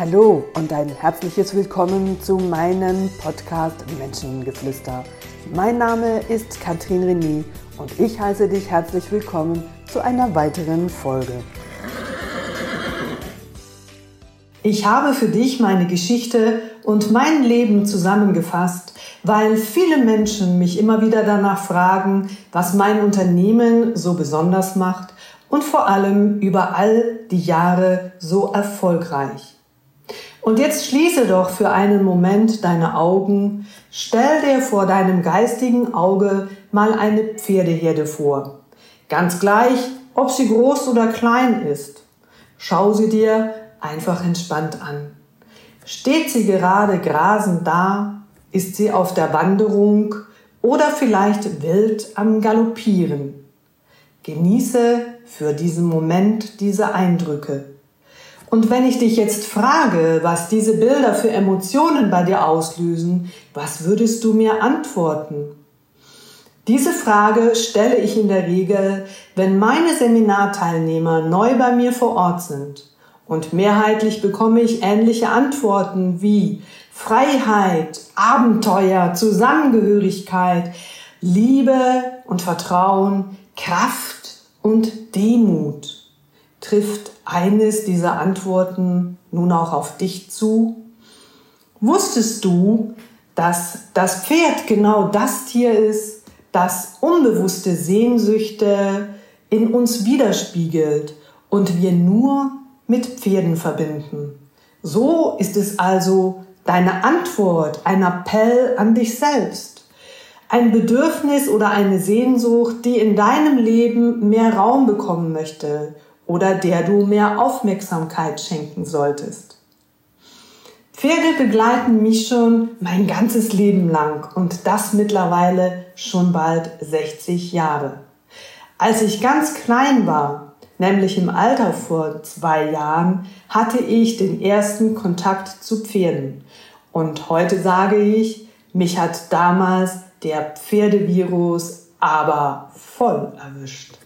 Hallo und ein herzliches Willkommen zu meinem Podcast Menschengeflüster. Mein Name ist Katrin René und ich heiße dich herzlich willkommen zu einer weiteren Folge. Ich habe für dich meine Geschichte und mein Leben zusammengefasst, weil viele Menschen mich immer wieder danach fragen, was mein Unternehmen so besonders macht und vor allem über all die Jahre so erfolgreich. Und jetzt schließe doch für einen Moment deine Augen, stell dir vor deinem geistigen Auge mal eine Pferdeherde vor. Ganz gleich, ob sie groß oder klein ist. Schau sie dir einfach entspannt an. Steht sie gerade grasend da? Ist sie auf der Wanderung oder vielleicht wild am Galoppieren? Genieße für diesen Moment diese Eindrücke. Und wenn ich dich jetzt frage, was diese Bilder für Emotionen bei dir auslösen, was würdest du mir antworten? Diese Frage stelle ich in der Regel, wenn meine Seminarteilnehmer neu bei mir vor Ort sind. Und mehrheitlich bekomme ich ähnliche Antworten wie Freiheit, Abenteuer, Zusammengehörigkeit, Liebe und Vertrauen, Kraft und Demut. Trifft eines dieser Antworten nun auch auf dich zu? Wusstest du, dass das Pferd genau das Tier ist, das unbewusste Sehnsüchte in uns widerspiegelt und wir nur mit Pferden verbinden? So ist es also deine Antwort, ein Appell an dich selbst. Ein Bedürfnis oder eine Sehnsucht, die in deinem Leben mehr Raum bekommen möchte oder der du mehr Aufmerksamkeit schenken solltest. Pferde begleiten mich schon mein ganzes Leben lang und das mittlerweile schon bald 60 Jahre. Als ich ganz klein war, nämlich im Alter vor zwei Jahren, hatte ich den ersten Kontakt zu Pferden. Und heute sage ich, mich hat damals der Pferdevirus aber voll erwischt.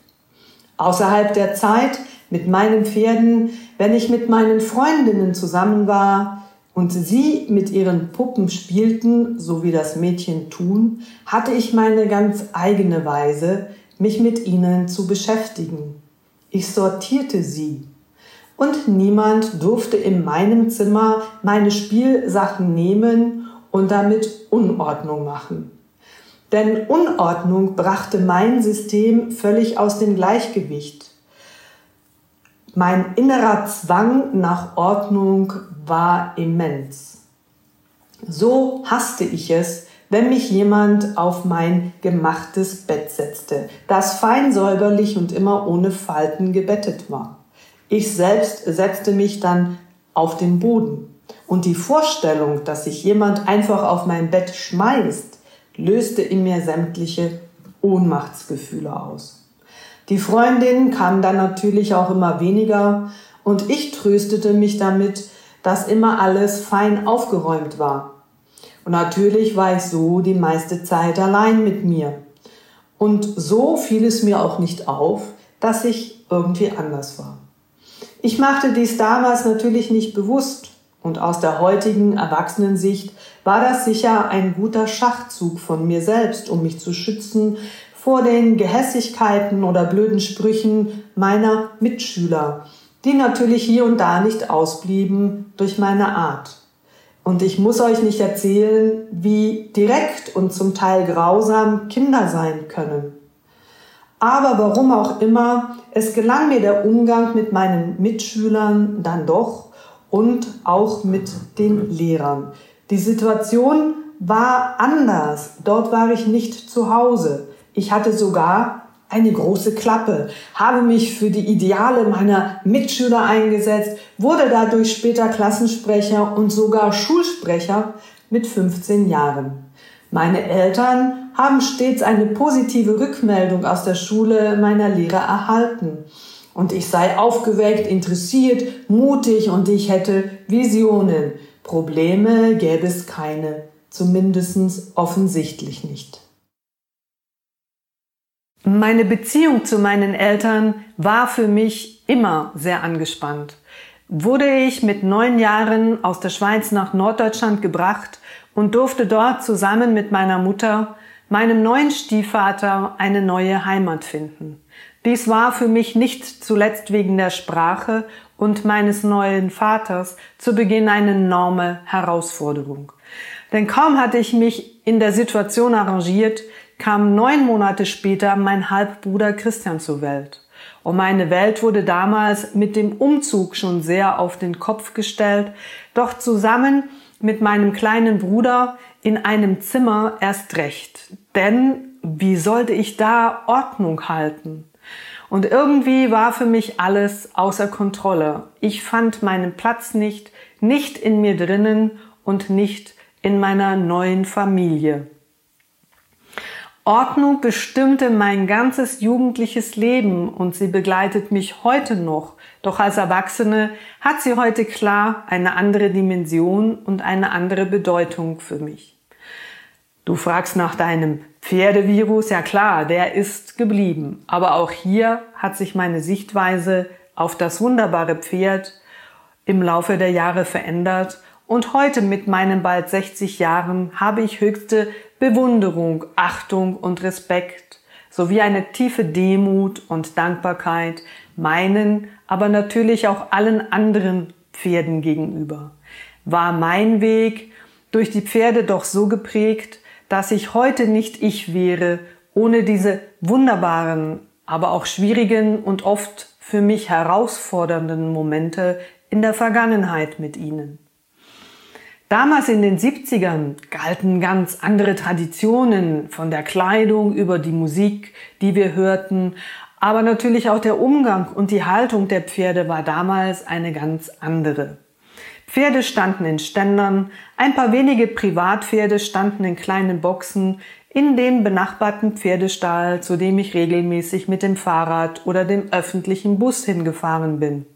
Außerhalb der Zeit mit meinen Pferden, wenn ich mit meinen Freundinnen zusammen war und sie mit ihren Puppen spielten, so wie das Mädchen tun, hatte ich meine ganz eigene Weise, mich mit ihnen zu beschäftigen. Ich sortierte sie. Und niemand durfte in meinem Zimmer meine Spielsachen nehmen und damit Unordnung machen. Denn Unordnung brachte mein System völlig aus dem Gleichgewicht. Mein innerer Zwang nach Ordnung war immens. So hasste ich es, wenn mich jemand auf mein gemachtes Bett setzte, das fein säuberlich und immer ohne Falten gebettet war. Ich selbst setzte mich dann auf den Boden. Und die Vorstellung, dass sich jemand einfach auf mein Bett schmeißt, löste in mir sämtliche Ohnmachtsgefühle aus. Die Freundinnen kamen dann natürlich auch immer weniger und ich tröstete mich damit, dass immer alles fein aufgeräumt war. Und natürlich war ich so die meiste Zeit allein mit mir. Und so fiel es mir auch nicht auf, dass ich irgendwie anders war. Ich machte dies damals natürlich nicht bewusst und aus der heutigen Erwachsenensicht war das sicher ein guter Schachzug von mir selbst, um mich zu schützen vor den Gehässigkeiten oder blöden Sprüchen meiner Mitschüler, die natürlich hier und da nicht ausblieben durch meine Art. Und ich muss euch nicht erzählen, wie direkt und zum Teil grausam Kinder sein können. Aber warum auch immer, es gelang mir der Umgang mit meinen Mitschülern dann doch und auch mit den Lehrern. Die Situation war anders. Dort war ich nicht zu Hause. Ich hatte sogar eine große Klappe, habe mich für die Ideale meiner Mitschüler eingesetzt, wurde dadurch später Klassensprecher und sogar Schulsprecher mit 15 Jahren. Meine Eltern haben stets eine positive Rückmeldung aus der Schule meiner Lehrer erhalten. Und ich sei aufgeweckt, interessiert, mutig und ich hätte Visionen. Probleme gäbe es keine, zumindest offensichtlich nicht. Meine Beziehung zu meinen Eltern war für mich immer sehr angespannt. wurde ich mit neun Jahren aus der Schweiz nach Norddeutschland gebracht und durfte dort zusammen mit meiner Mutter, meinem neuen Stiefvater, eine neue Heimat finden. Dies war für mich nicht zuletzt wegen der Sprache und meines neuen Vaters zu Beginn eine enorme Herausforderung. Denn kaum hatte ich mich in der Situation arrangiert, kam neun Monate später mein Halbbruder Christian zur Welt. Und meine Welt wurde damals mit dem Umzug schon sehr auf den Kopf gestellt, doch zusammen mit meinem kleinen Bruder in einem Zimmer erst recht. Denn wie sollte ich da Ordnung halten? Und irgendwie war für mich alles außer Kontrolle. Ich fand meinen Platz nicht, nicht in mir drinnen und nicht in meiner neuen Familie. Ordnung bestimmte mein ganzes jugendliches Leben und sie begleitet mich heute noch. Doch als Erwachsene hat sie heute klar eine andere Dimension und eine andere Bedeutung für mich. Du fragst nach deinem Pferdevirus, ja klar, der ist geblieben. Aber auch hier hat sich meine Sichtweise auf das wunderbare Pferd im Laufe der Jahre verändert und heute mit meinen bald 60 Jahren habe ich höchste Bewunderung, Achtung und Respekt sowie eine tiefe Demut und Dankbarkeit meinen, aber natürlich auch allen anderen Pferden gegenüber. War mein Weg durch die Pferde doch so geprägt, dass ich heute nicht ich wäre, ohne diese wunderbaren, aber auch schwierigen und oft für mich herausfordernden Momente in der Vergangenheit mit ihnen. Damals in den 70ern galten ganz andere Traditionen von der Kleidung über die Musik, die wir hörten, aber natürlich auch der Umgang und die Haltung der Pferde war damals eine ganz andere. Pferde standen in Ständern, ein paar wenige Privatpferde standen in kleinen Boxen in dem benachbarten Pferdestall, zu dem ich regelmäßig mit dem Fahrrad oder dem öffentlichen Bus hingefahren bin.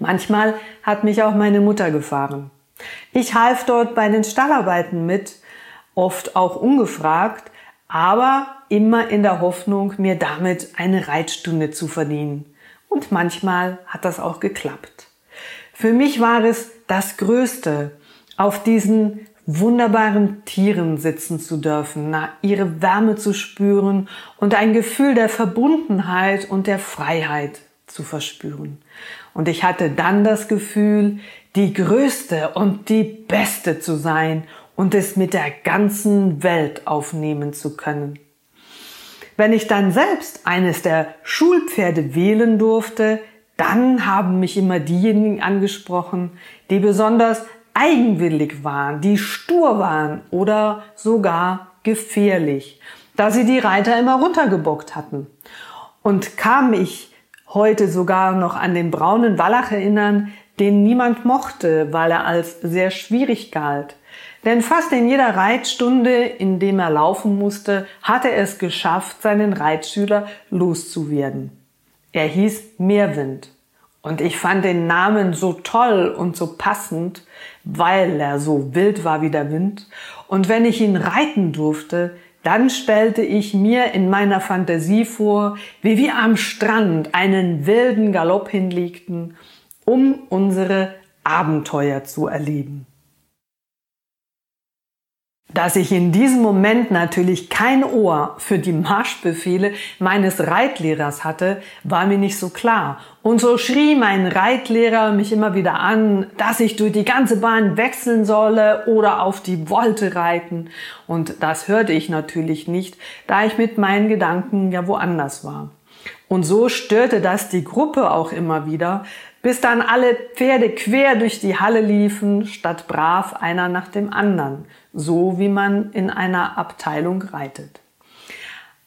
Manchmal hat mich auch meine Mutter gefahren. Ich half dort bei den Stallarbeiten mit, oft auch ungefragt, aber immer in der Hoffnung, mir damit eine Reitstunde zu verdienen. Und manchmal hat das auch geklappt. Für mich war es das Größte, auf diesen wunderbaren Tieren sitzen zu dürfen, ihre Wärme zu spüren und ein Gefühl der Verbundenheit und der Freiheit zu verspüren. Und ich hatte dann das Gefühl, die größte und die beste zu sein und es mit der ganzen Welt aufnehmen zu können. Wenn ich dann selbst eines der Schulpferde wählen durfte, dann haben mich immer diejenigen angesprochen, die besonders eigenwillig waren, die stur waren oder sogar gefährlich, da sie die Reiter immer runtergebockt hatten. Und kam ich heute sogar noch an den braunen Wallach erinnern, den niemand mochte, weil er als sehr schwierig galt. Denn fast in jeder Reitstunde, in dem er laufen musste, hatte er es geschafft, seinen Reitschüler loszuwerden. Er hieß Meerwind. Und ich fand den Namen so toll und so passend, weil er so wild war wie der Wind. Und wenn ich ihn reiten durfte, dann stellte ich mir in meiner Fantasie vor, wie wir am Strand einen wilden Galopp hinlegten um unsere Abenteuer zu erleben. Dass ich in diesem Moment natürlich kein Ohr für die Marschbefehle meines Reitlehrers hatte, war mir nicht so klar. Und so schrie mein Reitlehrer mich immer wieder an, dass ich durch die ganze Bahn wechseln solle oder auf die Wolte reiten. Und das hörte ich natürlich nicht, da ich mit meinen Gedanken ja woanders war. Und so störte das die Gruppe auch immer wieder, bis dann alle Pferde quer durch die Halle liefen, statt brav einer nach dem anderen, so wie man in einer Abteilung reitet.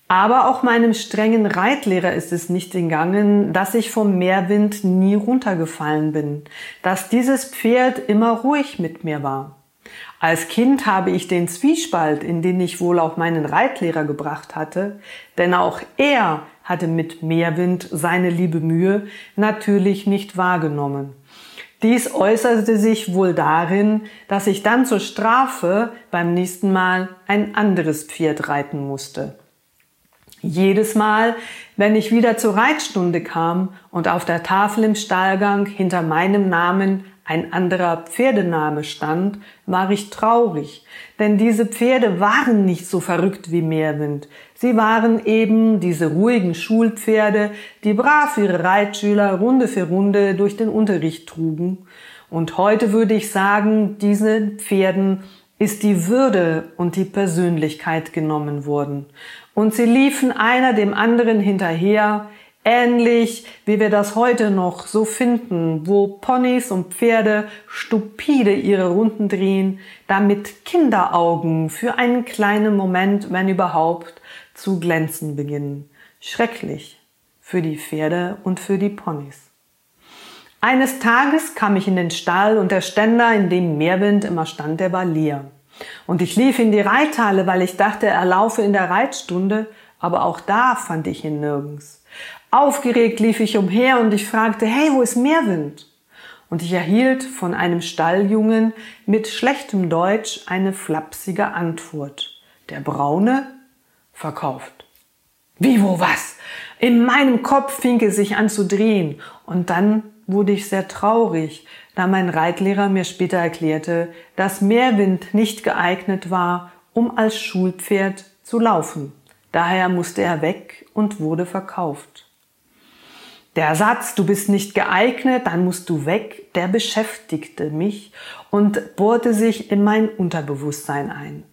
Aber auch meinem strengen Reitlehrer ist es nicht entgangen, dass ich vom Meerwind nie runtergefallen bin, dass dieses Pferd immer ruhig mit mir war. Als Kind habe ich den Zwiespalt, in den ich wohl auch meinen Reitlehrer gebracht hatte, denn auch er hatte mit Meerwind seine liebe Mühe natürlich nicht wahrgenommen. Dies äußerte sich wohl darin, dass ich dann zur Strafe beim nächsten Mal ein anderes Pferd reiten musste. Jedes Mal, wenn ich wieder zur Reitstunde kam und auf der Tafel im Stallgang hinter meinem Namen ein anderer Pferdename stand, war ich traurig, denn diese Pferde waren nicht so verrückt wie Meerwind. Sie waren eben diese ruhigen Schulpferde, die brav ihre Reitschüler Runde für Runde durch den Unterricht trugen. Und heute würde ich sagen, diesen Pferden ist die Würde und die Persönlichkeit genommen worden. Und sie liefen einer dem anderen hinterher, ähnlich wie wir das heute noch so finden, wo Ponys und Pferde stupide ihre Runden drehen, damit Kinderaugen für einen kleinen Moment, wenn überhaupt, zu glänzen beginnen. Schrecklich für die Pferde und für die Ponys. Eines Tages kam ich in den Stall und der Ständer, in dem Meerwind immer stand, der war leer. Und ich lief in die Reithalle, weil ich dachte, er laufe in der Reitstunde, aber auch da fand ich ihn nirgends. Aufgeregt lief ich umher und ich fragte, hey, wo ist Meerwind? Und ich erhielt von einem Stalljungen mit schlechtem Deutsch eine flapsige Antwort. Der Braune verkauft. Wie, wo, was? In meinem Kopf fing es sich an zu drehen und dann wurde ich sehr traurig, da mein Reitlehrer mir später erklärte, dass Meerwind nicht geeignet war, um als Schulpferd zu laufen. Daher musste er weg und wurde verkauft. Der Satz, du bist nicht geeignet, dann musst du weg, der beschäftigte mich und bohrte sich in mein Unterbewusstsein ein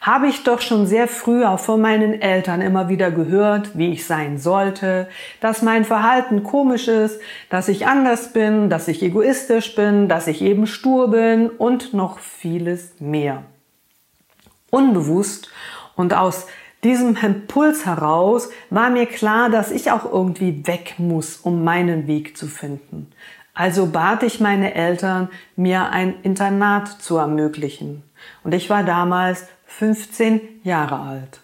habe ich doch schon sehr früh auch von meinen Eltern immer wieder gehört, wie ich sein sollte, dass mein Verhalten komisch ist, dass ich anders bin, dass ich egoistisch bin, dass ich eben stur bin und noch vieles mehr. Unbewusst und aus diesem Impuls heraus war mir klar, dass ich auch irgendwie weg muss, um meinen Weg zu finden. Also bat ich meine Eltern, mir ein Internat zu ermöglichen. Und ich war damals 15 Jahre alt.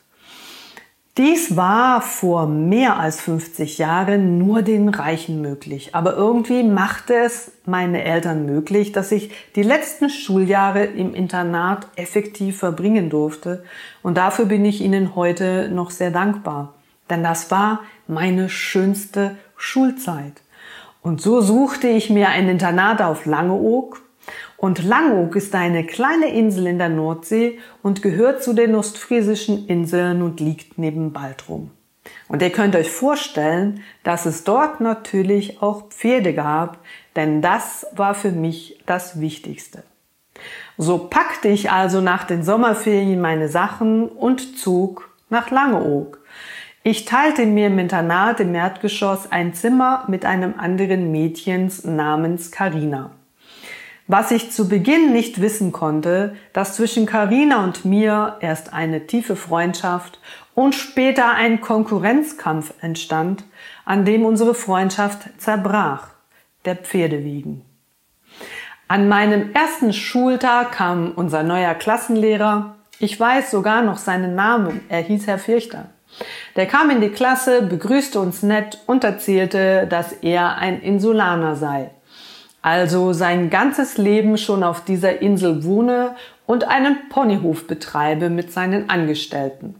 Dies war vor mehr als 50 Jahren nur den Reichen möglich, aber irgendwie machte es meine Eltern möglich, dass ich die letzten Schuljahre im Internat effektiv verbringen durfte und dafür bin ich ihnen heute noch sehr dankbar, denn das war meine schönste Schulzeit. Und so suchte ich mir ein Internat auf Langeoog und Langeoog ist eine kleine Insel in der Nordsee und gehört zu den ostfriesischen Inseln und liegt neben Baltrum. Und ihr könnt euch vorstellen, dass es dort natürlich auch Pferde gab, denn das war für mich das Wichtigste. So packte ich also nach den Sommerferien meine Sachen und zog nach Langeoog. Ich teilte mir im Internat im Erdgeschoss ein Zimmer mit einem anderen Mädchens namens Karina. Was ich zu Beginn nicht wissen konnte, dass zwischen Karina und mir erst eine tiefe Freundschaft und später ein Konkurrenzkampf entstand, an dem unsere Freundschaft zerbrach, der Pferdewiegen. An meinem ersten Schultag kam unser neuer Klassenlehrer, ich weiß sogar noch seinen Namen, er hieß Herr Fürchter. Der kam in die Klasse, begrüßte uns nett und erzählte, dass er ein Insulaner sei also sein ganzes Leben schon auf dieser Insel wohne und einen Ponyhof betreibe mit seinen Angestellten.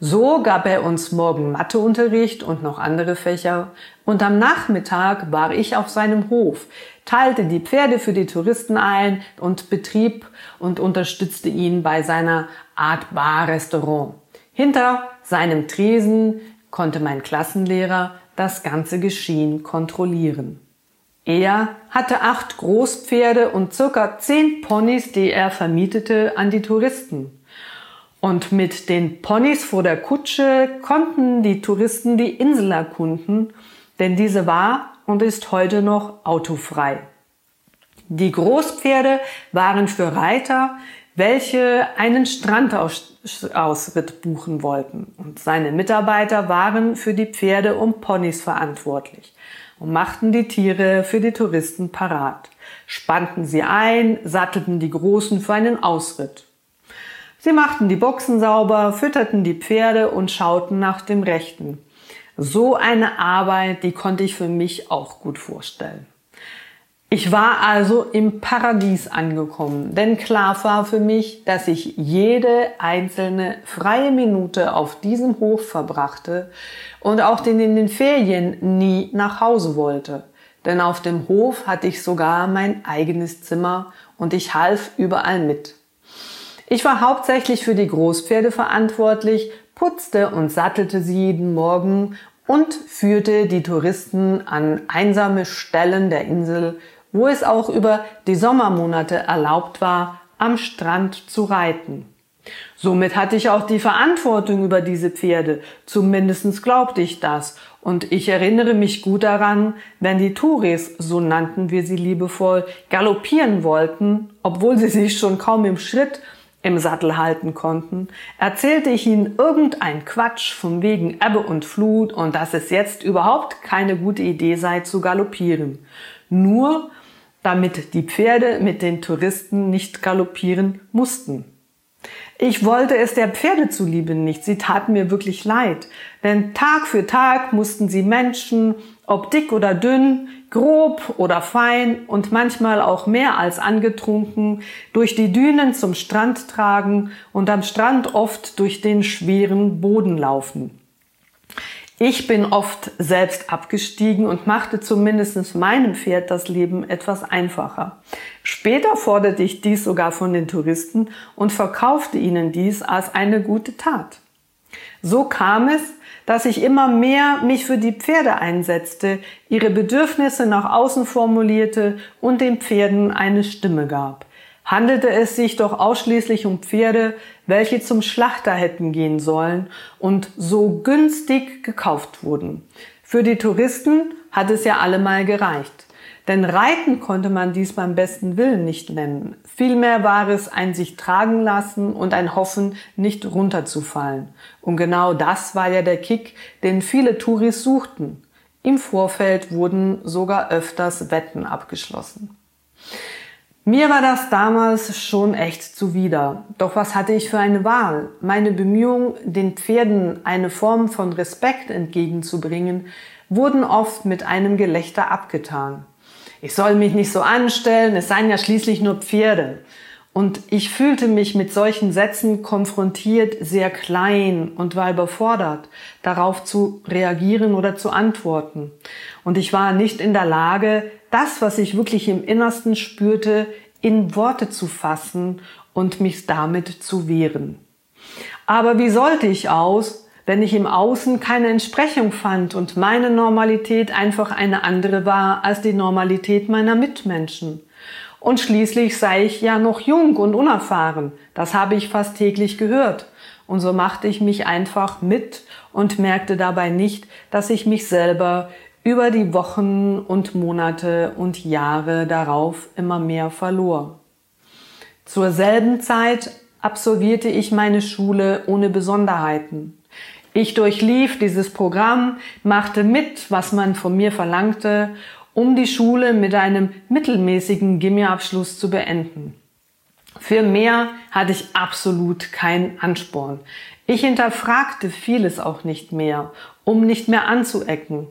So gab er uns morgen Matheunterricht und noch andere Fächer und am Nachmittag war ich auf seinem Hof, teilte die Pferde für die Touristen ein und betrieb und unterstützte ihn bei seiner Art Bar-Restaurant. Hinter seinem Tresen konnte mein Klassenlehrer das ganze Geschehen kontrollieren. Er hatte acht Großpferde und circa zehn Ponys, die er vermietete an die Touristen. Und mit den Ponys vor der Kutsche konnten die Touristen die Insel erkunden, denn diese war und ist heute noch autofrei. Die Großpferde waren für Reiter, welche einen Strandausritt buchen wollten. Und seine Mitarbeiter waren für die Pferde und Ponys verantwortlich und machten die Tiere für die Touristen parat, spannten sie ein, sattelten die Großen für einen Ausritt. Sie machten die Boxen sauber, fütterten die Pferde und schauten nach dem Rechten. So eine Arbeit, die konnte ich für mich auch gut vorstellen. Ich war also im Paradies angekommen, denn klar war für mich, dass ich jede einzelne freie Minute auf diesem Hof verbrachte und auch in den Ferien nie nach Hause wollte. Denn auf dem Hof hatte ich sogar mein eigenes Zimmer und ich half überall mit. Ich war hauptsächlich für die Großpferde verantwortlich, putzte und sattelte sie jeden Morgen und führte die Touristen an einsame Stellen der Insel wo es auch über die Sommermonate erlaubt war, am Strand zu reiten. Somit hatte ich auch die Verantwortung über diese Pferde, zumindest glaubte ich das, und ich erinnere mich gut daran, wenn die Touris, so nannten wir sie liebevoll, galoppieren wollten, obwohl sie sich schon kaum im Schritt im Sattel halten konnten, erzählte ich ihnen irgendein Quatsch von wegen Ebbe und Flut und dass es jetzt überhaupt keine gute Idee sei zu galoppieren. Nur damit die Pferde mit den Touristen nicht galoppieren mussten. Ich wollte es der Pferde zuliebe nicht, sie taten mir wirklich leid, denn Tag für Tag mussten sie Menschen, ob dick oder dünn, grob oder fein und manchmal auch mehr als angetrunken, durch die Dünen zum Strand tragen und am Strand oft durch den schweren Boden laufen. Ich bin oft selbst abgestiegen und machte zumindest meinem Pferd das Leben etwas einfacher. Später forderte ich dies sogar von den Touristen und verkaufte ihnen dies als eine gute Tat. So kam es, dass ich immer mehr mich für die Pferde einsetzte, ihre Bedürfnisse nach außen formulierte und den Pferden eine Stimme gab handelte es sich doch ausschließlich um Pferde, welche zum Schlachter hätten gehen sollen und so günstig gekauft wurden. Für die Touristen hat es ja allemal gereicht. Denn Reiten konnte man dies beim besten Willen nicht nennen. Vielmehr war es ein sich tragen lassen und ein Hoffen, nicht runterzufallen. Und genau das war ja der Kick, den viele Touris suchten. Im Vorfeld wurden sogar öfters Wetten abgeschlossen. Mir war das damals schon echt zuwider. Doch was hatte ich für eine Wahl? Meine Bemühungen, den Pferden eine Form von Respekt entgegenzubringen, wurden oft mit einem Gelächter abgetan. Ich soll mich nicht so anstellen, es seien ja schließlich nur Pferde. Und ich fühlte mich mit solchen Sätzen konfrontiert, sehr klein und war überfordert, darauf zu reagieren oder zu antworten. Und ich war nicht in der Lage, das, was ich wirklich im Innersten spürte, in Worte zu fassen und mich damit zu wehren. Aber wie sollte ich aus, wenn ich im Außen keine Entsprechung fand und meine Normalität einfach eine andere war als die Normalität meiner Mitmenschen? Und schließlich sei ich ja noch jung und unerfahren. Das habe ich fast täglich gehört. Und so machte ich mich einfach mit und merkte dabei nicht, dass ich mich selber über die Wochen und Monate und Jahre darauf immer mehr verlor. Zur selben Zeit absolvierte ich meine Schule ohne Besonderheiten. Ich durchlief dieses Programm, machte mit, was man von mir verlangte, um die Schule mit einem mittelmäßigen Gimmiabschluss zu beenden. Für mehr hatte ich absolut keinen Ansporn. Ich hinterfragte vieles auch nicht mehr, um nicht mehr anzuecken.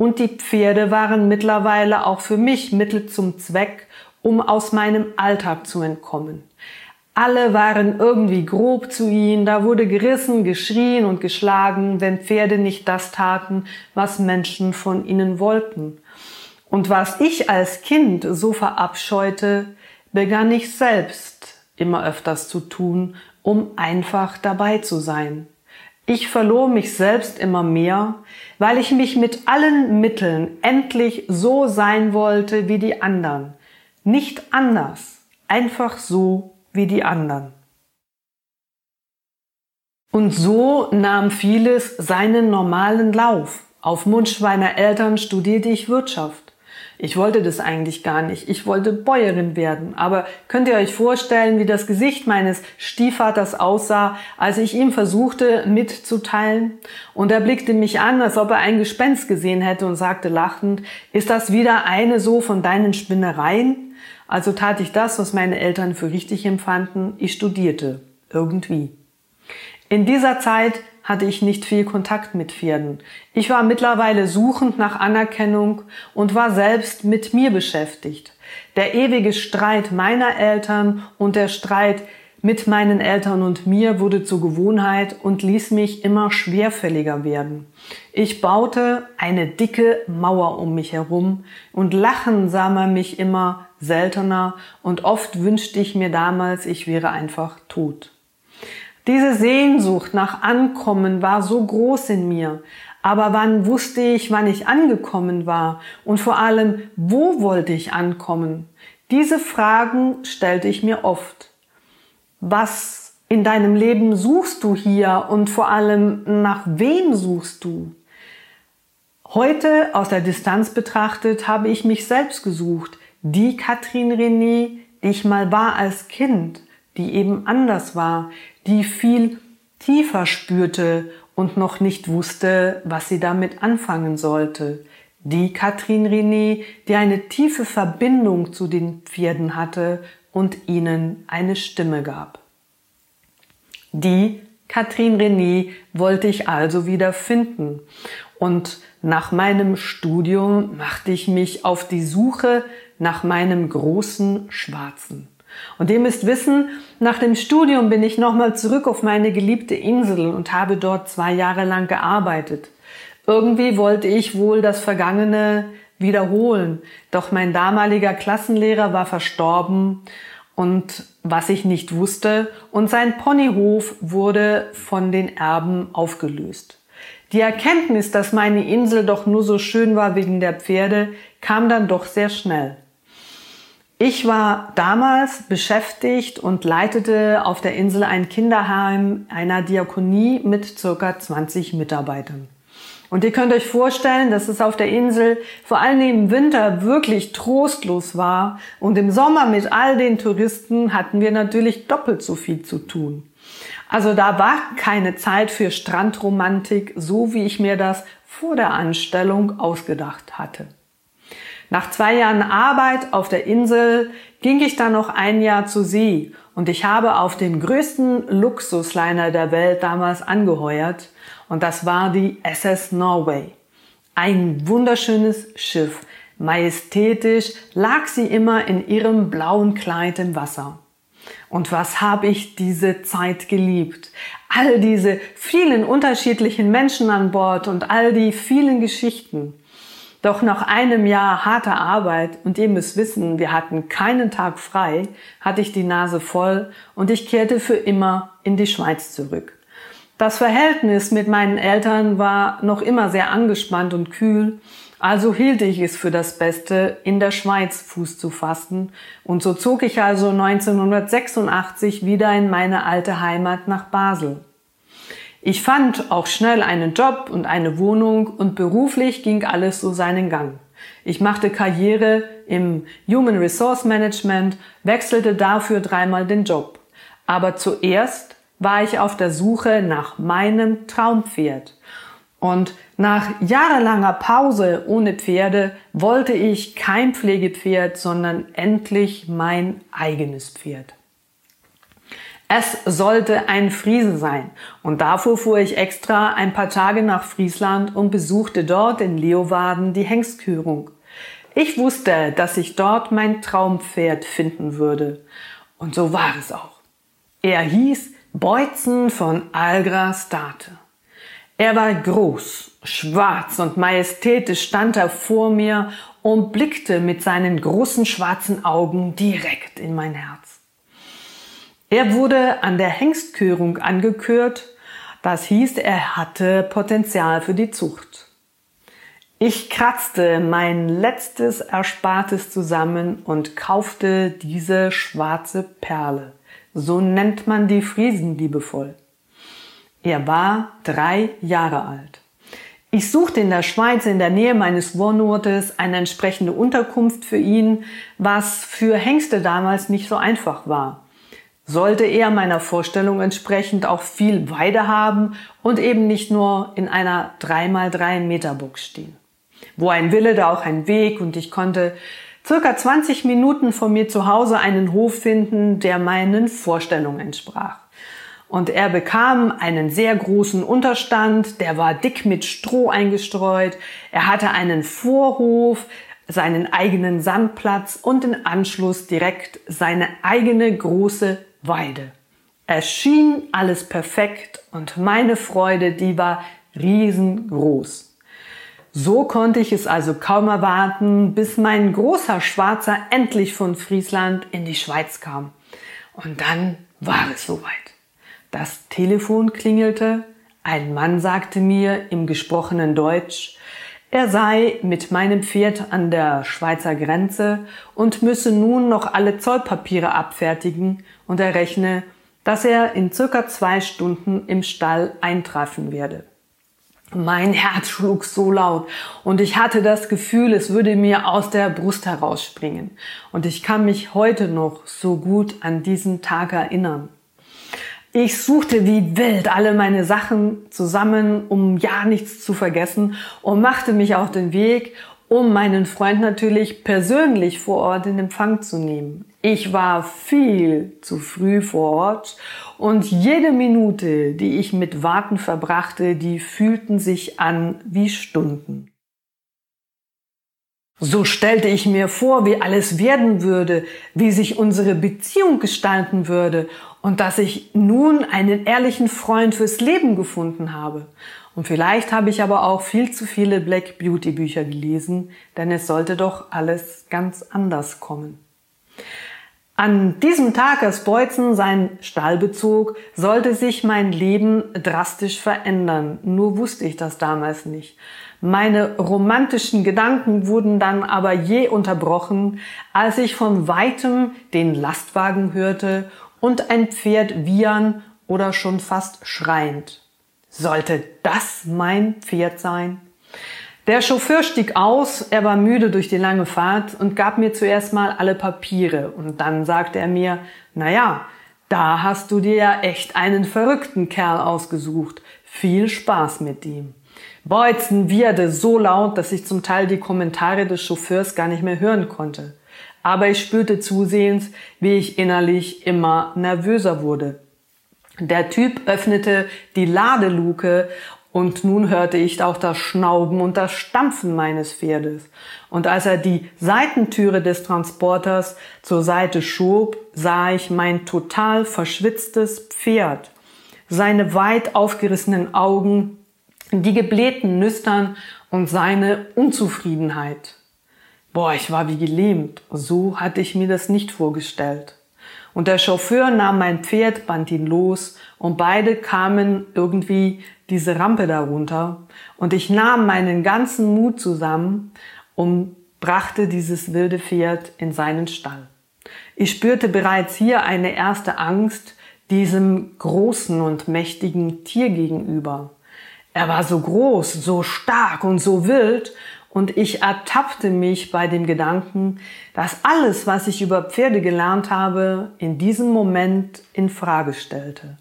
Und die Pferde waren mittlerweile auch für mich Mittel zum Zweck, um aus meinem Alltag zu entkommen. Alle waren irgendwie grob zu ihnen, da wurde gerissen, geschrien und geschlagen, wenn Pferde nicht das taten, was Menschen von ihnen wollten. Und was ich als Kind so verabscheute, begann ich selbst immer öfters zu tun, um einfach dabei zu sein. Ich verlor mich selbst immer mehr, weil ich mich mit allen Mitteln endlich so sein wollte wie die anderen. Nicht anders, einfach so wie die anderen. Und so nahm vieles seinen normalen Lauf. Auf Wunsch meiner Eltern studierte ich Wirtschaft. Ich wollte das eigentlich gar nicht. Ich wollte Bäuerin werden. Aber könnt ihr euch vorstellen, wie das Gesicht meines Stiefvaters aussah, als ich ihm versuchte mitzuteilen? Und er blickte mich an, als ob er ein Gespenst gesehen hätte und sagte lachend, ist das wieder eine so von deinen Spinnereien? Also tat ich das, was meine Eltern für richtig empfanden. Ich studierte. Irgendwie. In dieser Zeit hatte ich nicht viel Kontakt mit Pferden. Ich war mittlerweile suchend nach Anerkennung und war selbst mit mir beschäftigt. Der ewige Streit meiner Eltern und der Streit mit meinen Eltern und mir wurde zur Gewohnheit und ließ mich immer schwerfälliger werden. Ich baute eine dicke Mauer um mich herum und lachen sah man mich immer seltener und oft wünschte ich mir damals, ich wäre einfach tot. Diese Sehnsucht nach Ankommen war so groß in mir, aber wann wusste ich, wann ich angekommen war? Und vor allem, wo wollte ich ankommen? Diese Fragen stellte ich mir oft. Was in deinem Leben suchst du hier? Und vor allem nach wem suchst du? Heute aus der Distanz betrachtet habe ich mich selbst gesucht, die Katrin René, die ich mal war als Kind, die eben anders war, die viel tiefer spürte und noch nicht wusste, was sie damit anfangen sollte. Die Katrin René, die eine tiefe Verbindung zu den Pferden hatte und ihnen eine Stimme gab. Die Katrin René wollte ich also wieder finden. Und nach meinem Studium machte ich mich auf die Suche nach meinem großen Schwarzen. Und ihr müsst wissen, nach dem Studium bin ich nochmal zurück auf meine geliebte Insel und habe dort zwei Jahre lang gearbeitet. Irgendwie wollte ich wohl das Vergangene wiederholen, doch mein damaliger Klassenlehrer war verstorben und was ich nicht wusste, und sein Ponyhof wurde von den Erben aufgelöst. Die Erkenntnis, dass meine Insel doch nur so schön war wegen der Pferde, kam dann doch sehr schnell. Ich war damals beschäftigt und leitete auf der Insel ein Kinderheim einer Diakonie mit circa 20 Mitarbeitern. Und ihr könnt euch vorstellen, dass es auf der Insel vor allem im Winter wirklich trostlos war. Und im Sommer mit all den Touristen hatten wir natürlich doppelt so viel zu tun. Also da war keine Zeit für Strandromantik, so wie ich mir das vor der Anstellung ausgedacht hatte. Nach zwei Jahren Arbeit auf der Insel ging ich dann noch ein Jahr zur See und ich habe auf den größten Luxusliner der Welt damals angeheuert und das war die SS Norway. Ein wunderschönes Schiff. Majestätisch lag sie immer in ihrem blauen Kleid im Wasser. Und was habe ich diese Zeit geliebt? All diese vielen unterschiedlichen Menschen an Bord und all die vielen Geschichten. Doch nach einem Jahr harter Arbeit, und ihr müsst wissen, wir hatten keinen Tag frei, hatte ich die Nase voll und ich kehrte für immer in die Schweiz zurück. Das Verhältnis mit meinen Eltern war noch immer sehr angespannt und kühl, also hielt ich es für das Beste, in der Schweiz Fuß zu fassen, und so zog ich also 1986 wieder in meine alte Heimat nach Basel. Ich fand auch schnell einen Job und eine Wohnung und beruflich ging alles so seinen Gang. Ich machte Karriere im Human Resource Management, wechselte dafür dreimal den Job. Aber zuerst war ich auf der Suche nach meinem Traumpferd. Und nach jahrelanger Pause ohne Pferde wollte ich kein Pflegepferd, sondern endlich mein eigenes Pferd. Es sollte ein Friese sein und dafür fuhr ich extra ein paar Tage nach Friesland und besuchte dort in Leeuwarden die Hengstkürung. Ich wusste, dass ich dort mein Traumpferd finden würde. Und so war es auch. Er hieß Beutzen von Algra State. Er war groß, schwarz und majestätisch stand er vor mir und blickte mit seinen großen schwarzen Augen direkt in mein Herz. Er wurde an der Hengstkörung angekürt, das hieß, er hatte Potenzial für die Zucht. Ich kratzte mein letztes Erspartes zusammen und kaufte diese schwarze Perle. So nennt man die Friesen liebevoll. Er war drei Jahre alt. Ich suchte in der Schweiz in der Nähe meines Wohnortes eine entsprechende Unterkunft für ihn, was für Hengste damals nicht so einfach war. Sollte er meiner Vorstellung entsprechend auch viel Weide haben und eben nicht nur in einer 3x3 Meter Box stehen. Wo ein Wille, da auch ein Weg und ich konnte circa 20 Minuten von mir zu Hause einen Hof finden, der meinen Vorstellungen entsprach. Und er bekam einen sehr großen Unterstand, der war dick mit Stroh eingestreut. Er hatte einen Vorhof, seinen eigenen Sandplatz und im Anschluss direkt seine eigene große Weide. Es schien alles perfekt und meine Freude, die war riesengroß. So konnte ich es also kaum erwarten, bis mein großer Schwarzer endlich von Friesland in die Schweiz kam. Und dann war es soweit. Das Telefon klingelte, ein Mann sagte mir im gesprochenen Deutsch, er sei mit meinem Pferd an der Schweizer Grenze und müsse nun noch alle Zollpapiere abfertigen und er rechne, dass er in circa zwei Stunden im Stall eintreffen werde. Mein Herz schlug so laut und ich hatte das Gefühl, es würde mir aus der Brust herausspringen. Und ich kann mich heute noch so gut an diesen Tag erinnern. Ich suchte wie wild alle meine Sachen zusammen, um ja nichts zu vergessen und machte mich auf den Weg, um meinen Freund natürlich persönlich vor Ort in Empfang zu nehmen. Ich war viel zu früh vor Ort und jede Minute, die ich mit Warten verbrachte, die fühlten sich an wie Stunden. So stellte ich mir vor, wie alles werden würde, wie sich unsere Beziehung gestalten würde und dass ich nun einen ehrlichen Freund fürs Leben gefunden habe. Und vielleicht habe ich aber auch viel zu viele Black Beauty Bücher gelesen, denn es sollte doch alles ganz anders kommen. An diesem Tag, als Beutzen seinen Stall bezog, sollte sich mein Leben drastisch verändern. Nur wusste ich das damals nicht. Meine romantischen Gedanken wurden dann aber je unterbrochen, als ich von weitem den Lastwagen hörte und ein Pferd wiehern oder schon fast schreiend. Sollte das mein Pferd sein? Der Chauffeur stieg aus, er war müde durch die lange Fahrt und gab mir zuerst mal alle Papiere und dann sagte er mir, na ja, da hast du dir ja echt einen verrückten Kerl ausgesucht. Viel Spaß mit ihm. Beutzen wieherte so laut, dass ich zum Teil die Kommentare des Chauffeurs gar nicht mehr hören konnte. Aber ich spürte zusehends, wie ich innerlich immer nervöser wurde. Der Typ öffnete die Ladeluke und nun hörte ich auch das Schnauben und das Stampfen meines Pferdes. Und als er die Seitentüre des Transporters zur Seite schob, sah ich mein total verschwitztes Pferd. Seine weit aufgerissenen Augen, die geblähten Nüstern und seine Unzufriedenheit. Boah, ich war wie gelähmt. So hatte ich mir das nicht vorgestellt. Und der Chauffeur nahm mein Pferd, band ihn los und beide kamen irgendwie diese Rampe darunter. Und ich nahm meinen ganzen Mut zusammen und brachte dieses wilde Pferd in seinen Stall. Ich spürte bereits hier eine erste Angst diesem großen und mächtigen Tier gegenüber. Er war so groß, so stark und so wild und ich ertappte mich bei dem Gedanken, dass alles, was ich über Pferde gelernt habe, in diesem Moment in Frage stellte.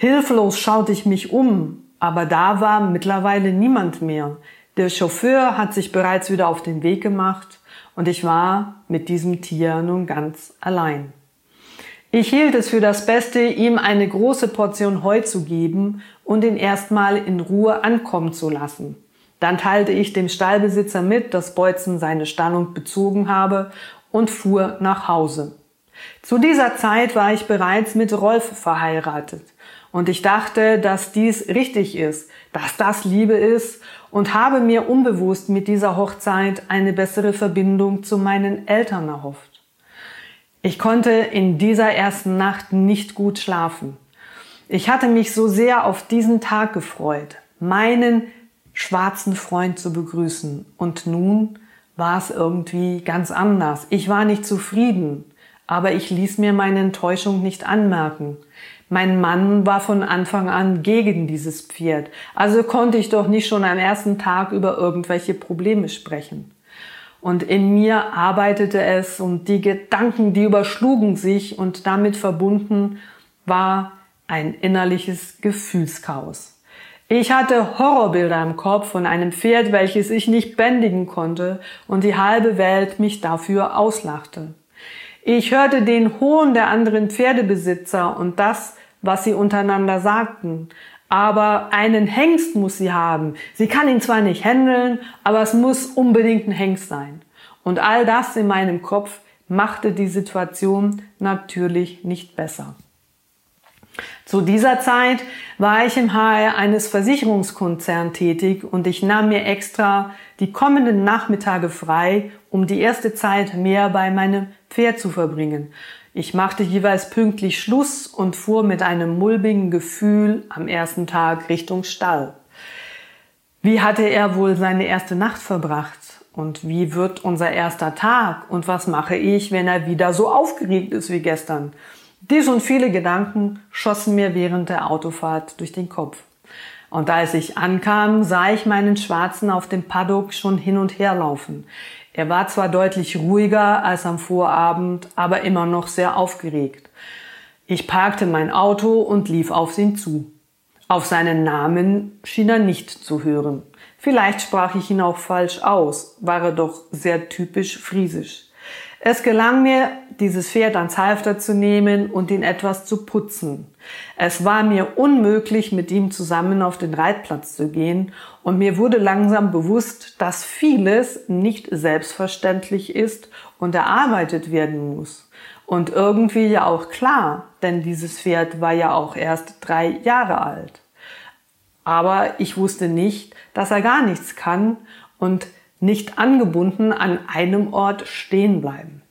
Hilflos schaute ich mich um, aber da war mittlerweile niemand mehr. Der Chauffeur hat sich bereits wieder auf den Weg gemacht und ich war mit diesem Tier nun ganz allein. Ich hielt es für das Beste, ihm eine große Portion Heu zu geben und ihn erstmal in Ruhe ankommen zu lassen. Dann teilte ich dem Stallbesitzer mit, dass Beutzen seine Stallung bezogen habe und fuhr nach Hause. Zu dieser Zeit war ich bereits mit Rolf verheiratet und ich dachte, dass dies richtig ist, dass das Liebe ist und habe mir unbewusst mit dieser Hochzeit eine bessere Verbindung zu meinen Eltern erhofft. Ich konnte in dieser ersten Nacht nicht gut schlafen. Ich hatte mich so sehr auf diesen Tag gefreut, meinen schwarzen Freund zu begrüßen. Und nun war es irgendwie ganz anders. Ich war nicht zufrieden, aber ich ließ mir meine Enttäuschung nicht anmerken. Mein Mann war von Anfang an gegen dieses Pferd, also konnte ich doch nicht schon am ersten Tag über irgendwelche Probleme sprechen. Und in mir arbeitete es und die Gedanken, die überschlugen sich und damit verbunden war ein innerliches Gefühlschaos. Ich hatte Horrorbilder im Kopf von einem Pferd, welches ich nicht bändigen konnte und die halbe Welt mich dafür auslachte. Ich hörte den Hohn der anderen Pferdebesitzer und das, was sie untereinander sagten. Aber einen Hengst muss sie haben. Sie kann ihn zwar nicht handeln, aber es muss unbedingt ein Hengst sein. Und all das in meinem Kopf machte die Situation natürlich nicht besser. Zu dieser Zeit war ich im HR eines Versicherungskonzerns tätig und ich nahm mir extra die kommenden Nachmittage frei, um die erste Zeit mehr bei meinem Pferd zu verbringen. Ich machte jeweils pünktlich Schluss und fuhr mit einem mulmigen Gefühl am ersten Tag Richtung Stall. Wie hatte er wohl seine erste Nacht verbracht? Und wie wird unser erster Tag? Und was mache ich, wenn er wieder so aufgeregt ist wie gestern? Dies und viele Gedanken schossen mir während der Autofahrt durch den Kopf. Und als ich ankam, sah ich meinen Schwarzen auf dem Paddock schon hin und her laufen. Er war zwar deutlich ruhiger als am Vorabend, aber immer noch sehr aufgeregt. Ich parkte mein Auto und lief auf ihn zu. Auf seinen Namen schien er nicht zu hören. Vielleicht sprach ich ihn auch falsch aus, war er doch sehr typisch friesisch. Es gelang mir, dieses Pferd ans Halfter zu nehmen und ihn etwas zu putzen. Es war mir unmöglich, mit ihm zusammen auf den Reitplatz zu gehen und mir wurde langsam bewusst, dass vieles nicht selbstverständlich ist und erarbeitet werden muss. Und irgendwie ja auch klar, denn dieses Pferd war ja auch erst drei Jahre alt. Aber ich wusste nicht, dass er gar nichts kann und nicht angebunden an einem Ort stehen bleiben.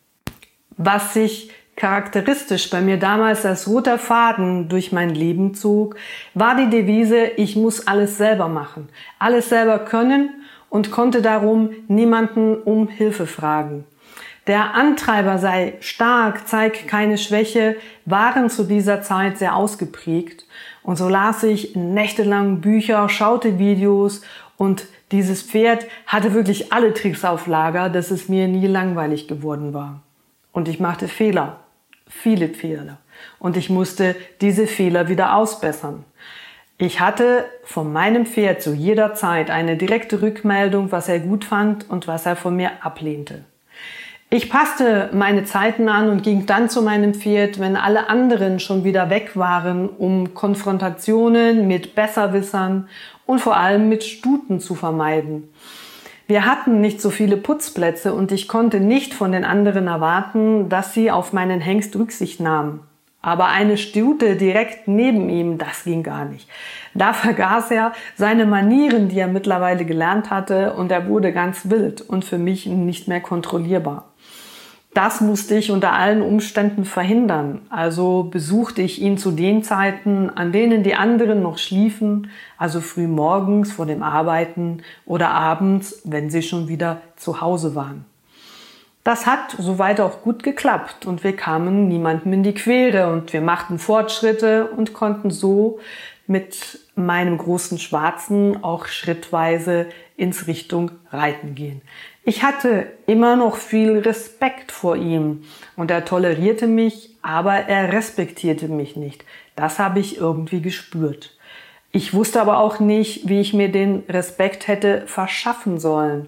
Was sich charakteristisch bei mir damals als roter Faden durch mein Leben zog, war die Devise, ich muss alles selber machen, alles selber können und konnte darum niemanden um Hilfe fragen. Der Antreiber sei stark, zeig keine Schwäche, waren zu dieser Zeit sehr ausgeprägt. Und so las ich nächtelang Bücher, schaute Videos und dieses Pferd hatte wirklich alle Tricks auf Lager, dass es mir nie langweilig geworden war. Und ich machte Fehler, viele Fehler. Und ich musste diese Fehler wieder ausbessern. Ich hatte von meinem Pferd zu jeder Zeit eine direkte Rückmeldung, was er gut fand und was er von mir ablehnte. Ich passte meine Zeiten an und ging dann zu meinem Pferd, wenn alle anderen schon wieder weg waren, um Konfrontationen mit Besserwissern und vor allem mit Stuten zu vermeiden. Wir hatten nicht so viele Putzplätze und ich konnte nicht von den anderen erwarten, dass sie auf meinen Hengst Rücksicht nahmen. Aber eine Stute direkt neben ihm, das ging gar nicht. Da vergaß er seine Manieren, die er mittlerweile gelernt hatte, und er wurde ganz wild und für mich nicht mehr kontrollierbar. Das musste ich unter allen Umständen verhindern. Also besuchte ich ihn zu den Zeiten, an denen die anderen noch schliefen, also früh morgens vor dem Arbeiten oder abends, wenn sie schon wieder zu Hause waren. Das hat soweit auch gut geklappt und wir kamen niemandem in die Quere und wir machten Fortschritte und konnten so mit meinem großen Schwarzen auch schrittweise ins Richtung Reiten gehen. Ich hatte immer noch viel Respekt vor ihm und er tolerierte mich, aber er respektierte mich nicht. Das habe ich irgendwie gespürt. Ich wusste aber auch nicht, wie ich mir den Respekt hätte verschaffen sollen.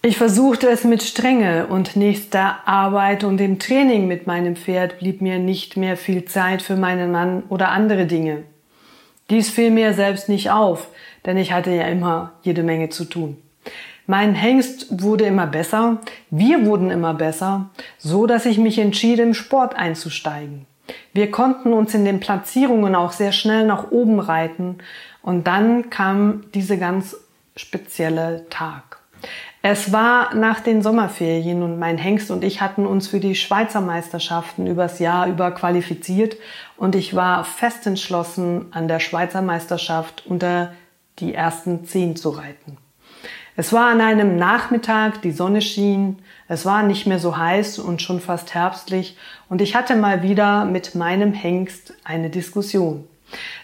Ich versuchte es mit Strenge und nächster Arbeit und dem Training mit meinem Pferd blieb mir nicht mehr viel Zeit für meinen Mann oder andere Dinge. Dies fiel mir selbst nicht auf, denn ich hatte ja immer jede Menge zu tun. Mein Hengst wurde immer besser, wir wurden immer besser, so dass ich mich entschied, im Sport einzusteigen. Wir konnten uns in den Platzierungen auch sehr schnell nach oben reiten und dann kam diese ganz spezielle Tag. Es war nach den Sommerferien und mein Hengst und ich hatten uns für die Schweizer Meisterschaften übers Jahr über qualifiziert und ich war fest entschlossen, an der Schweizer Meisterschaft unter die ersten zehn zu reiten. Es war an einem Nachmittag, die Sonne schien, es war nicht mehr so heiß und schon fast herbstlich und ich hatte mal wieder mit meinem Hengst eine Diskussion.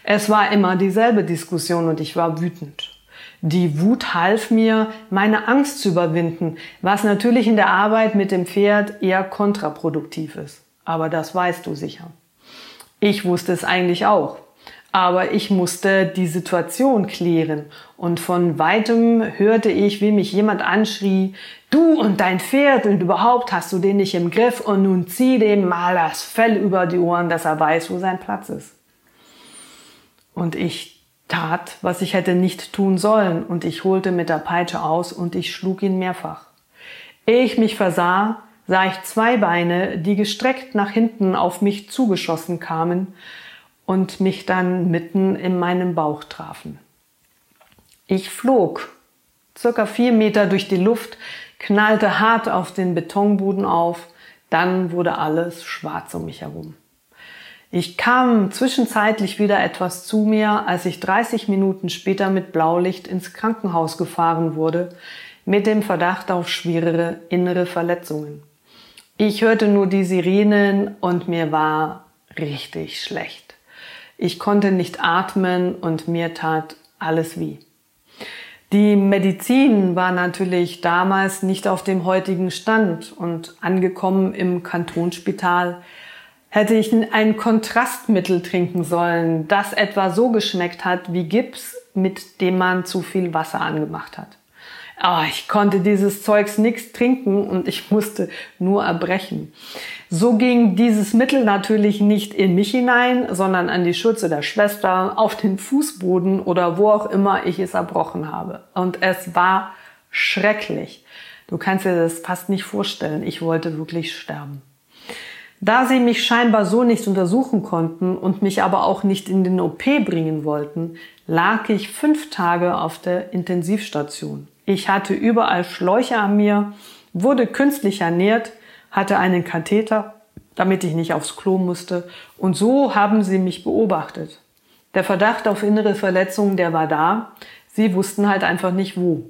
Es war immer dieselbe Diskussion und ich war wütend. Die Wut half mir, meine Angst zu überwinden, was natürlich in der Arbeit mit dem Pferd eher kontraproduktiv ist. Aber das weißt du sicher. Ich wusste es eigentlich auch. Aber ich musste die Situation klären und von weitem hörte ich, wie mich jemand anschrie, du und dein Pferd und überhaupt hast du den nicht im Griff und nun zieh dem mal das Fell über die Ohren, dass er weiß, wo sein Platz ist. Und ich tat, was ich hätte nicht tun sollen, und ich holte mit der Peitsche aus und ich schlug ihn mehrfach. Ehe ich mich versah, sah ich zwei Beine, die gestreckt nach hinten auf mich zugeschossen kamen und mich dann mitten in meinem Bauch trafen. Ich flog circa vier Meter durch die Luft, knallte hart auf den Betonboden auf, dann wurde alles schwarz um mich herum. Ich kam zwischenzeitlich wieder etwas zu mir, als ich 30 Minuten später mit Blaulicht ins Krankenhaus gefahren wurde, mit dem Verdacht auf schwerere innere Verletzungen. Ich hörte nur die Sirenen und mir war richtig schlecht. Ich konnte nicht atmen und mir tat alles wie. Die Medizin war natürlich damals nicht auf dem heutigen Stand und angekommen im Kantonsspital hätte ich ein Kontrastmittel trinken sollen, das etwa so geschmeckt hat wie Gips, mit dem man zu viel Wasser angemacht hat. Aber ich konnte dieses Zeugs nichts trinken und ich musste nur erbrechen. So ging dieses Mittel natürlich nicht in mich hinein, sondern an die Schürze der Schwester, auf den Fußboden oder wo auch immer ich es erbrochen habe. Und es war schrecklich. Du kannst dir das fast nicht vorstellen. Ich wollte wirklich sterben. Da sie mich scheinbar so nicht untersuchen konnten und mich aber auch nicht in den OP bringen wollten, lag ich fünf Tage auf der Intensivstation. Ich hatte überall Schläuche an mir, wurde künstlich ernährt, hatte einen Katheter, damit ich nicht aufs Klo musste. Und so haben sie mich beobachtet. Der Verdacht auf innere Verletzungen, der war da. Sie wussten halt einfach nicht wo.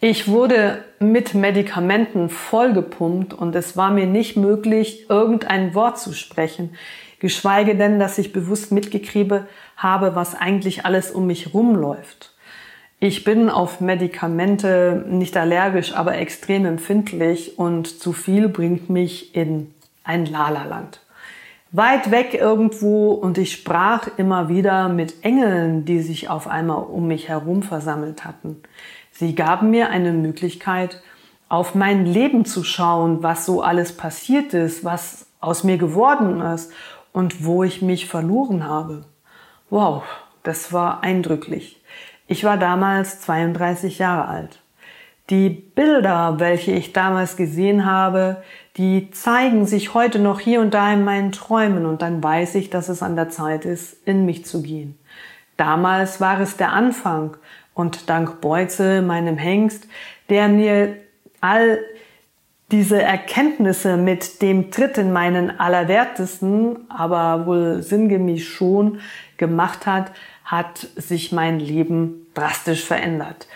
Ich wurde mit Medikamenten vollgepumpt und es war mir nicht möglich, irgendein Wort zu sprechen, geschweige denn, dass ich bewusst mitgekriegt habe, was eigentlich alles um mich rumläuft. Ich bin auf Medikamente nicht allergisch, aber extrem empfindlich und zu viel bringt mich in ein Lala-Land. Weit weg irgendwo und ich sprach immer wieder mit Engeln, die sich auf einmal um mich herum versammelt hatten. Sie gaben mir eine Möglichkeit, auf mein Leben zu schauen, was so alles passiert ist, was aus mir geworden ist und wo ich mich verloren habe. Wow, das war eindrücklich. Ich war damals 32 Jahre alt. Die Bilder, welche ich damals gesehen habe, die zeigen sich heute noch hier und da in meinen Träumen und dann weiß ich, dass es an der Zeit ist, in mich zu gehen. Damals war es der Anfang und dank Beutze, meinem Hengst, der mir all diese Erkenntnisse mit dem Tritt in meinen Allerwertesten, aber wohl sinngemäß schon gemacht hat, hat sich mein Leben drastisch verändert.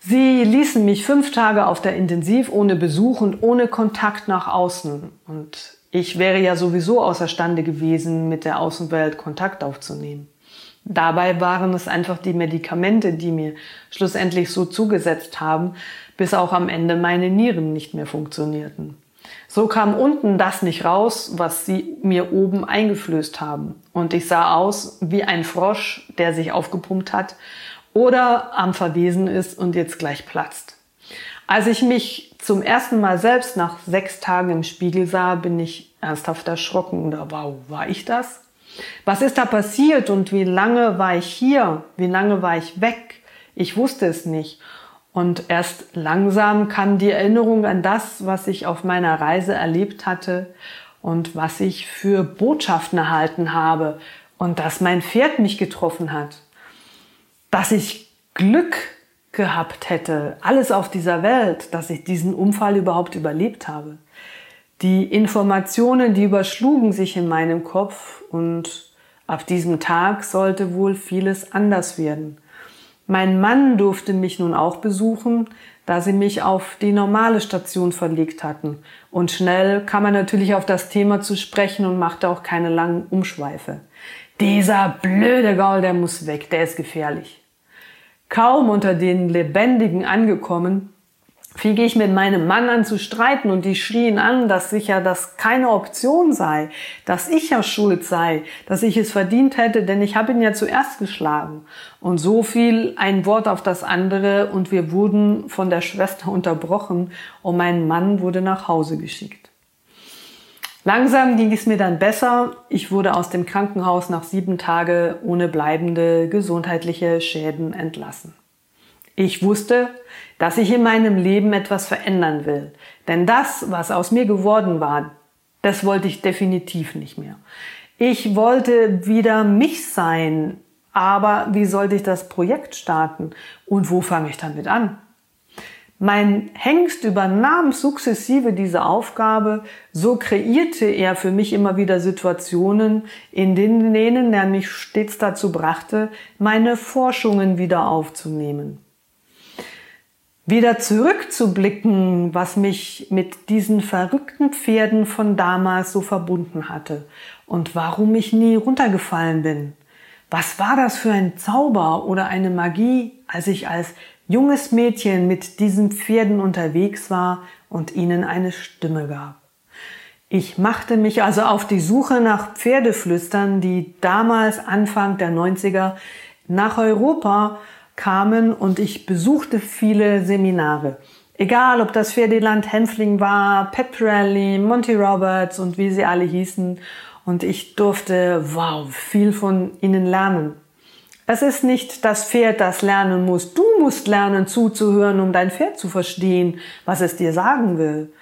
Sie ließen mich fünf Tage auf der Intensiv ohne Besuch und ohne Kontakt nach außen. Und ich wäre ja sowieso außerstande gewesen, mit der Außenwelt Kontakt aufzunehmen. Dabei waren es einfach die Medikamente, die mir schlussendlich so zugesetzt haben, bis auch am Ende meine Nieren nicht mehr funktionierten. So kam unten das nicht raus, was sie mir oben eingeflößt haben. Und ich sah aus wie ein Frosch, der sich aufgepumpt hat oder am Verwesen ist und jetzt gleich platzt. Als ich mich zum ersten Mal selbst nach sechs Tagen im Spiegel sah, bin ich ernsthaft erschrocken. Oder wow, war ich das? Was ist da passiert und wie lange war ich hier? Wie lange war ich weg? Ich wusste es nicht. Und erst langsam kam die Erinnerung an das, was ich auf meiner Reise erlebt hatte und was ich für Botschaften erhalten habe und dass mein Pferd mich getroffen hat. Dass ich Glück gehabt hätte, alles auf dieser Welt, dass ich diesen Unfall überhaupt überlebt habe. Die Informationen, die überschlugen sich in meinem Kopf und ab diesem Tag sollte wohl vieles anders werden. Mein Mann durfte mich nun auch besuchen, da sie mich auf die normale Station verlegt hatten. Und schnell kam er natürlich auf das Thema zu sprechen und machte auch keine langen Umschweife. Dieser blöde Gaul, der muss weg, der ist gefährlich. Kaum unter den Lebendigen angekommen, fing ich mit meinem Mann an zu streiten und die schrien an, dass sicher das keine Option sei, dass ich ja schuld sei, dass ich es verdient hätte, denn ich habe ihn ja zuerst geschlagen. Und so fiel ein Wort auf das andere und wir wurden von der Schwester unterbrochen und mein Mann wurde nach Hause geschickt. Langsam ging es mir dann besser. Ich wurde aus dem Krankenhaus nach sieben Tagen ohne bleibende gesundheitliche Schäden entlassen. Ich wusste, dass ich in meinem Leben etwas verändern will. Denn das, was aus mir geworden war, das wollte ich definitiv nicht mehr. Ich wollte wieder mich sein, aber wie sollte ich das Projekt starten und wo fange ich damit an? Mein Hengst übernahm sukzessive diese Aufgabe, so kreierte er für mich immer wieder Situationen, in denen er mich stets dazu brachte, meine Forschungen wieder aufzunehmen wieder zurückzublicken, was mich mit diesen verrückten Pferden von damals so verbunden hatte und warum ich nie runtergefallen bin. Was war das für ein Zauber oder eine Magie, als ich als junges Mädchen mit diesen Pferden unterwegs war und ihnen eine Stimme gab. Ich machte mich also auf die Suche nach Pferdeflüstern, die damals Anfang der 90er nach Europa kamen und ich besuchte viele Seminare. Egal, ob das Ferdinand Hänfling war, Pat Pirelli, Monty Roberts und wie sie alle hießen. Und ich durfte, wow, viel von ihnen lernen. Es ist nicht das Pferd, das lernen muss. Du musst lernen zuzuhören, um dein Pferd zu verstehen, was es dir sagen will.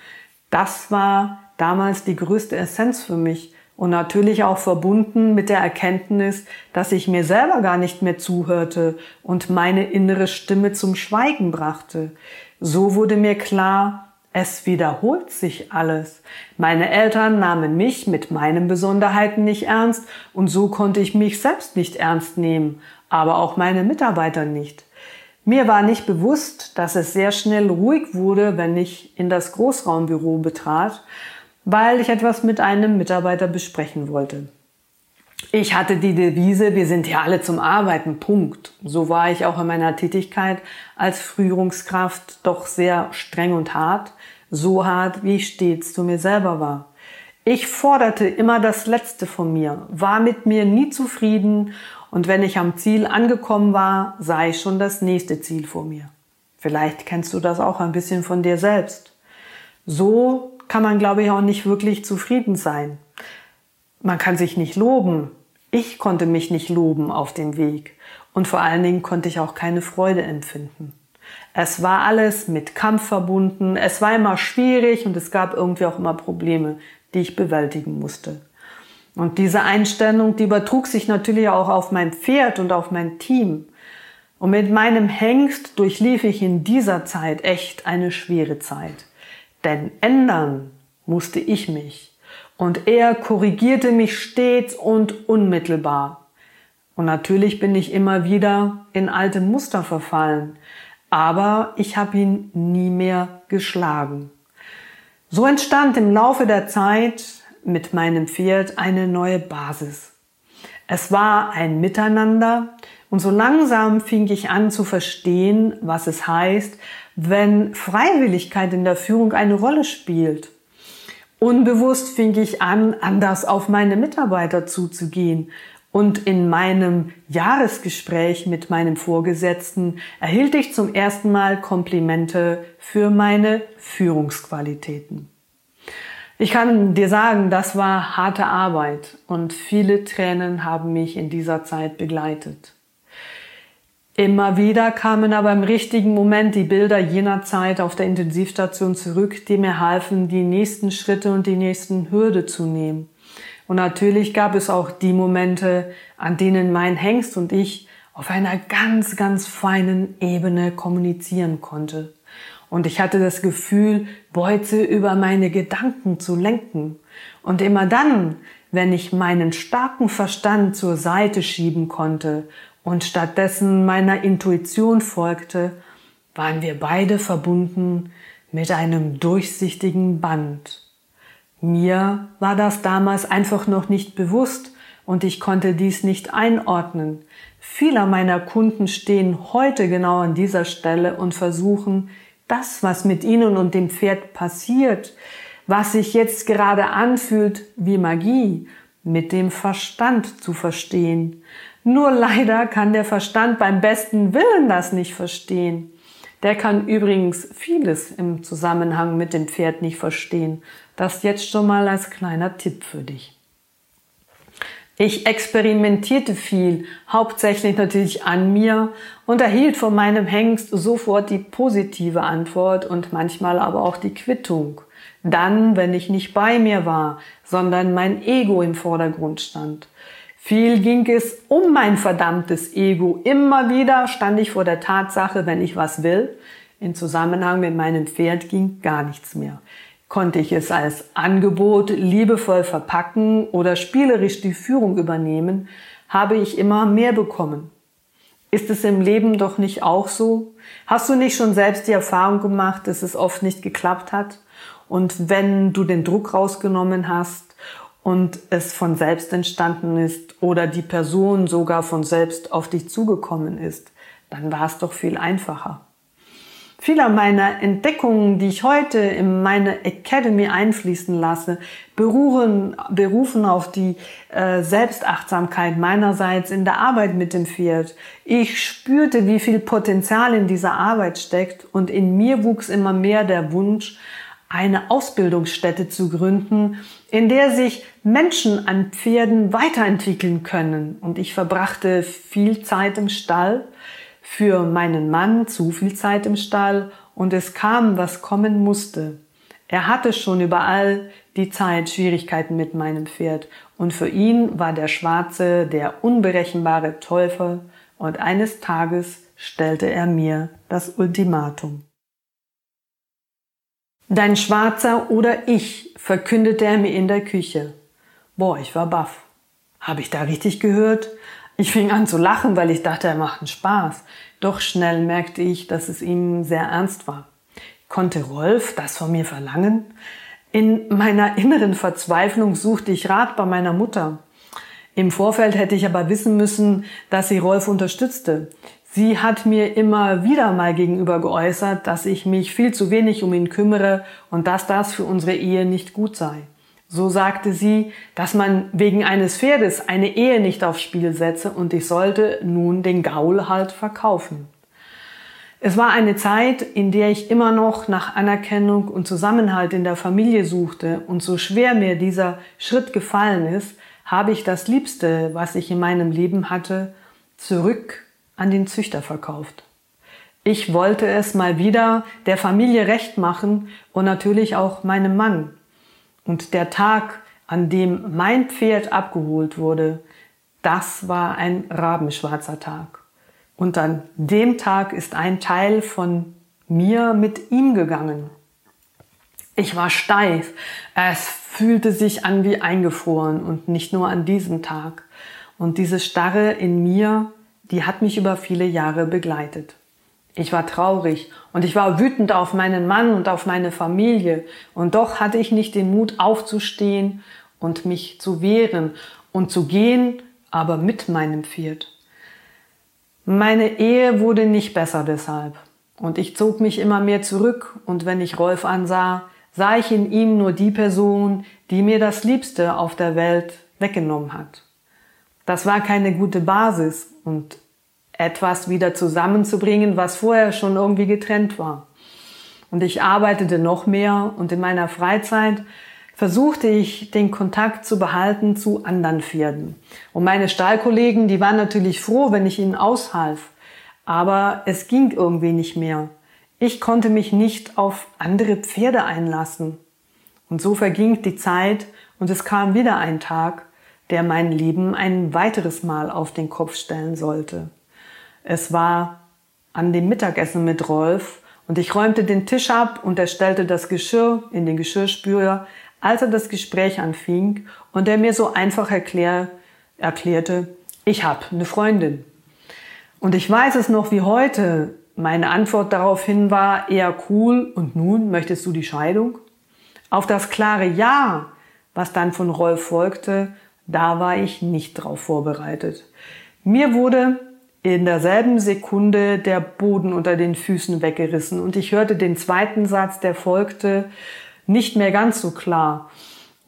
Das war damals die größte Essenz für mich. Und natürlich auch verbunden mit der Erkenntnis, dass ich mir selber gar nicht mehr zuhörte und meine innere Stimme zum Schweigen brachte. So wurde mir klar, es wiederholt sich alles. Meine Eltern nahmen mich mit meinen Besonderheiten nicht ernst und so konnte ich mich selbst nicht ernst nehmen, aber auch meine Mitarbeiter nicht. Mir war nicht bewusst, dass es sehr schnell ruhig wurde, wenn ich in das Großraumbüro betrat weil ich etwas mit einem Mitarbeiter besprechen wollte. Ich hatte die Devise, wir sind hier alle zum Arbeiten, Punkt. So war ich auch in meiner Tätigkeit als Führungskraft doch sehr streng und hart, so hart, wie ich stets zu mir selber war. Ich forderte immer das Letzte von mir, war mit mir nie zufrieden und wenn ich am Ziel angekommen war, sah ich schon das nächste Ziel vor mir. Vielleicht kennst du das auch ein bisschen von dir selbst. So kann man, glaube ich, auch nicht wirklich zufrieden sein. Man kann sich nicht loben. Ich konnte mich nicht loben auf dem Weg. Und vor allen Dingen konnte ich auch keine Freude empfinden. Es war alles mit Kampf verbunden. Es war immer schwierig und es gab irgendwie auch immer Probleme, die ich bewältigen musste. Und diese Einstellung, die übertrug sich natürlich auch auf mein Pferd und auf mein Team. Und mit meinem Hengst durchlief ich in dieser Zeit echt eine schwere Zeit. Denn ändern musste ich mich. Und er korrigierte mich stets und unmittelbar. Und natürlich bin ich immer wieder in alte Muster verfallen. Aber ich habe ihn nie mehr geschlagen. So entstand im Laufe der Zeit mit meinem Pferd eine neue Basis. Es war ein Miteinander und so langsam fing ich an zu verstehen, was es heißt, wenn Freiwilligkeit in der Führung eine Rolle spielt. Unbewusst fing ich an, anders auf meine Mitarbeiter zuzugehen. Und in meinem Jahresgespräch mit meinem Vorgesetzten erhielt ich zum ersten Mal Komplimente für meine Führungsqualitäten. Ich kann dir sagen, das war harte Arbeit und viele Tränen haben mich in dieser Zeit begleitet. Immer wieder kamen aber im richtigen Moment die Bilder jener Zeit auf der Intensivstation zurück, die mir halfen, die nächsten Schritte und die nächsten Hürde zu nehmen. Und natürlich gab es auch die Momente, an denen mein Hengst und ich auf einer ganz, ganz feinen Ebene kommunizieren konnte. Und ich hatte das Gefühl, Beute über meine Gedanken zu lenken. Und immer dann, wenn ich meinen starken Verstand zur Seite schieben konnte und stattdessen meiner Intuition folgte, waren wir beide verbunden mit einem durchsichtigen Band. Mir war das damals einfach noch nicht bewusst und ich konnte dies nicht einordnen. Viele meiner Kunden stehen heute genau an dieser Stelle und versuchen, das, was mit ihnen und dem Pferd passiert, was sich jetzt gerade anfühlt wie Magie, mit dem Verstand zu verstehen. Nur leider kann der Verstand beim besten Willen das nicht verstehen. Der kann übrigens vieles im Zusammenhang mit dem Pferd nicht verstehen. Das jetzt schon mal als kleiner Tipp für dich. Ich experimentierte viel, hauptsächlich natürlich an mir und erhielt von meinem Hengst sofort die positive Antwort und manchmal aber auch die Quittung. Dann, wenn ich nicht bei mir war, sondern mein Ego im Vordergrund stand. Viel ging es um mein verdammtes Ego. Immer wieder stand ich vor der Tatsache, wenn ich was will. In Zusammenhang mit meinem Pferd ging gar nichts mehr. Konnte ich es als Angebot liebevoll verpacken oder spielerisch die Führung übernehmen, habe ich immer mehr bekommen. Ist es im Leben doch nicht auch so? Hast du nicht schon selbst die Erfahrung gemacht, dass es oft nicht geklappt hat? Und wenn du den Druck rausgenommen hast und es von selbst entstanden ist oder die Person sogar von selbst auf dich zugekommen ist, dann war es doch viel einfacher. Viele meiner Entdeckungen, die ich heute in meine Academy einfließen lasse, beruhen, berufen auf die äh, Selbstachtsamkeit meinerseits in der Arbeit mit dem Pferd. Ich spürte, wie viel Potenzial in dieser Arbeit steckt und in mir wuchs immer mehr der Wunsch, eine Ausbildungsstätte zu gründen, in der sich Menschen an Pferden weiterentwickeln können. Und ich verbrachte viel Zeit im Stall, für meinen Mann zu viel Zeit im Stall und es kam, was kommen musste. Er hatte schon überall die Zeit Schwierigkeiten mit meinem Pferd und für ihn war der Schwarze der unberechenbare Teufel und eines Tages stellte er mir das Ultimatum. Dein Schwarzer oder ich, verkündete er mir in der Küche. Boah, ich war baff. Habe ich da richtig gehört? Ich fing an zu lachen, weil ich dachte, er macht einen Spaß. Doch schnell merkte ich, dass es ihm sehr ernst war. Konnte Rolf das von mir verlangen? In meiner inneren Verzweiflung suchte ich Rat bei meiner Mutter. Im Vorfeld hätte ich aber wissen müssen, dass sie Rolf unterstützte. Sie hat mir immer wieder mal gegenüber geäußert, dass ich mich viel zu wenig um ihn kümmere und dass das für unsere Ehe nicht gut sei. So sagte sie, dass man wegen eines Pferdes eine Ehe nicht aufs Spiel setze und ich sollte nun den Gaul halt verkaufen. Es war eine Zeit, in der ich immer noch nach Anerkennung und Zusammenhalt in der Familie suchte und so schwer mir dieser Schritt gefallen ist, habe ich das Liebste, was ich in meinem Leben hatte, zurück an den Züchter verkauft. Ich wollte es mal wieder der Familie recht machen und natürlich auch meinem Mann. Und der Tag, an dem mein Pferd abgeholt wurde, das war ein rabenschwarzer Tag. Und an dem Tag ist ein Teil von mir mit ihm gegangen. Ich war steif. Es fühlte sich an wie eingefroren und nicht nur an diesem Tag. Und diese Starre in mir die hat mich über viele Jahre begleitet. Ich war traurig und ich war wütend auf meinen Mann und auf meine Familie und doch hatte ich nicht den Mut aufzustehen und mich zu wehren und zu gehen, aber mit meinem Pferd. Meine Ehe wurde nicht besser deshalb und ich zog mich immer mehr zurück und wenn ich Rolf ansah, sah ich in ihm nur die Person, die mir das Liebste auf der Welt weggenommen hat. Das war keine gute Basis und etwas wieder zusammenzubringen, was vorher schon irgendwie getrennt war. Und ich arbeitete noch mehr und in meiner Freizeit versuchte ich den Kontakt zu behalten zu anderen Pferden. Und meine Stallkollegen, die waren natürlich froh, wenn ich ihnen aushalf. Aber es ging irgendwie nicht mehr. Ich konnte mich nicht auf andere Pferde einlassen. Und so verging die Zeit und es kam wieder ein Tag, der mein Leben ein weiteres Mal auf den Kopf stellen sollte. Es war an dem Mittagessen mit Rolf und ich räumte den Tisch ab und er stellte das Geschirr in den Geschirrspüler, als er das Gespräch anfing und er mir so einfach erklär, erklärte, ich habe eine Freundin. Und ich weiß es noch wie heute. Meine Antwort daraufhin war eher cool und nun möchtest du die Scheidung? Auf das klare Ja, was dann von Rolf folgte, da war ich nicht drauf vorbereitet. Mir wurde in derselben Sekunde der Boden unter den Füßen weggerissen und ich hörte den zweiten Satz, der folgte, nicht mehr ganz so klar.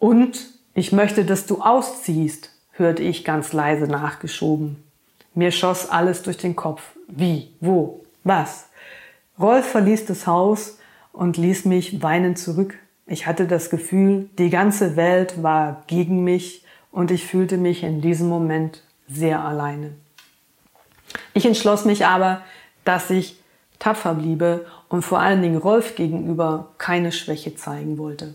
Und ich möchte, dass du ausziehst, hörte ich ganz leise nachgeschoben. Mir schoss alles durch den Kopf. Wie? Wo? Was? Rolf verließ das Haus und ließ mich weinend zurück. Ich hatte das Gefühl, die ganze Welt war gegen mich und ich fühlte mich in diesem Moment sehr alleine. Ich entschloss mich aber, dass ich tapfer bliebe und vor allen Dingen Rolf gegenüber keine Schwäche zeigen wollte.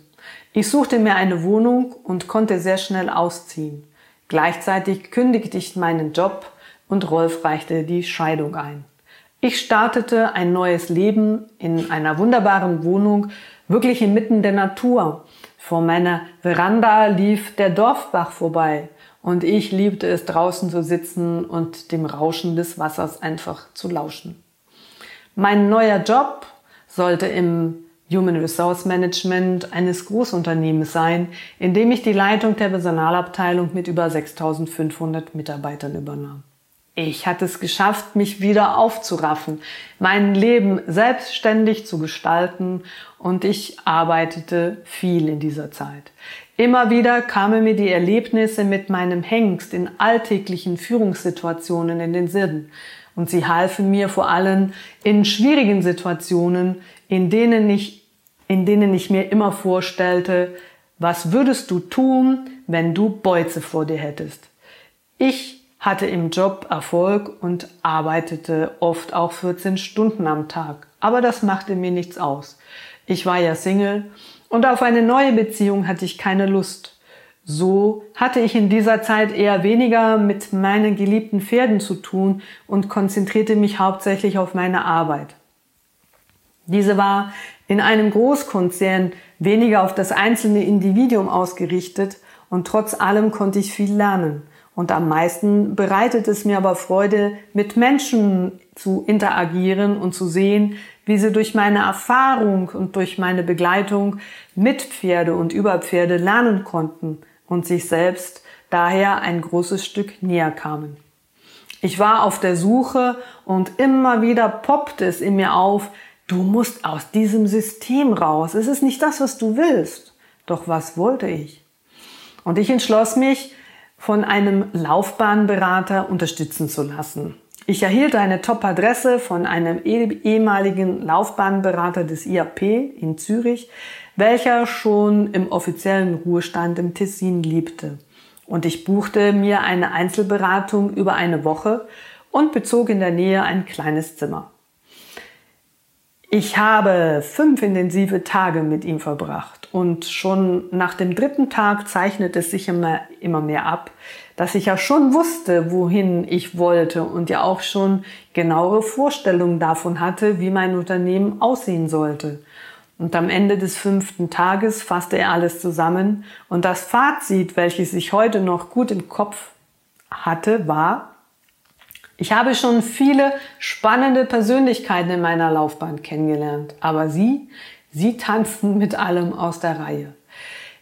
Ich suchte mir eine Wohnung und konnte sehr schnell ausziehen. Gleichzeitig kündigte ich meinen Job und Rolf reichte die Scheidung ein. Ich startete ein neues Leben in einer wunderbaren Wohnung, wirklich inmitten der Natur. Vor meiner Veranda lief der Dorfbach vorbei und ich liebte es draußen zu sitzen und dem Rauschen des Wassers einfach zu lauschen. Mein neuer Job sollte im Human Resource Management eines Großunternehmens sein, in dem ich die Leitung der Personalabteilung mit über 6500 Mitarbeitern übernahm. Ich hatte es geschafft, mich wieder aufzuraffen, mein Leben selbstständig zu gestalten und ich arbeitete viel in dieser Zeit. Immer wieder kamen mir die Erlebnisse mit meinem Hengst in alltäglichen Führungssituationen in den Sinn und sie halfen mir vor allem in schwierigen Situationen, in denen ich, in denen ich mir immer vorstellte, was würdest du tun, wenn du Beutze vor dir hättest? Ich hatte im Job Erfolg und arbeitete oft auch 14 Stunden am Tag. Aber das machte mir nichts aus. Ich war ja Single und auf eine neue Beziehung hatte ich keine Lust. So hatte ich in dieser Zeit eher weniger mit meinen geliebten Pferden zu tun und konzentrierte mich hauptsächlich auf meine Arbeit. Diese war in einem Großkonzern weniger auf das einzelne Individuum ausgerichtet und trotz allem konnte ich viel lernen. Und am meisten bereitet es mir aber Freude, mit Menschen zu interagieren und zu sehen, wie sie durch meine Erfahrung und durch meine Begleitung mit Pferde und über Pferde lernen konnten und sich selbst daher ein großes Stück näher kamen. Ich war auf der Suche und immer wieder poppte es in mir auf, du musst aus diesem System raus. Es ist nicht das, was du willst. Doch was wollte ich? Und ich entschloss mich, von einem Laufbahnberater unterstützen zu lassen. Ich erhielt eine Top-Adresse von einem eh-, ehemaligen Laufbahnberater des IAP in Zürich, welcher schon im offiziellen Ruhestand im Tessin liebte. Und ich buchte mir eine Einzelberatung über eine Woche und bezog in der Nähe ein kleines Zimmer. Ich habe fünf intensive Tage mit ihm verbracht. Und schon nach dem dritten Tag zeichnet es sich immer, immer mehr ab, dass ich ja schon wusste, wohin ich wollte und ja auch schon genauere Vorstellungen davon hatte, wie mein Unternehmen aussehen sollte. Und am Ende des fünften Tages fasste er alles zusammen und das Fazit, welches ich heute noch gut im Kopf hatte, war, ich habe schon viele spannende Persönlichkeiten in meiner Laufbahn kennengelernt, aber sie Sie tanzen mit allem aus der Reihe.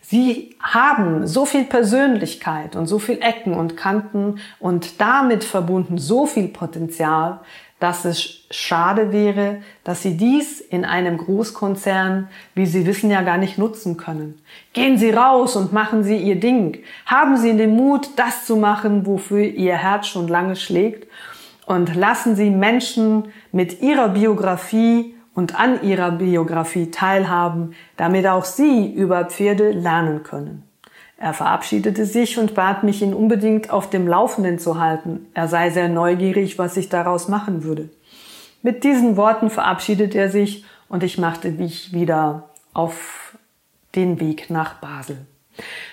Sie haben so viel Persönlichkeit und so viel Ecken und Kanten und damit verbunden so viel Potenzial, dass es schade wäre, dass Sie dies in einem Großkonzern, wie Sie wissen, ja gar nicht nutzen können. Gehen Sie raus und machen Sie Ihr Ding. Haben Sie den Mut, das zu machen, wofür Ihr Herz schon lange schlägt und lassen Sie Menschen mit Ihrer Biografie und an ihrer Biografie teilhaben, damit auch sie über Pferde lernen können. Er verabschiedete sich und bat mich, ihn unbedingt auf dem Laufenden zu halten. Er sei sehr neugierig, was ich daraus machen würde. Mit diesen Worten verabschiedete er sich und ich machte mich wieder auf den Weg nach Basel.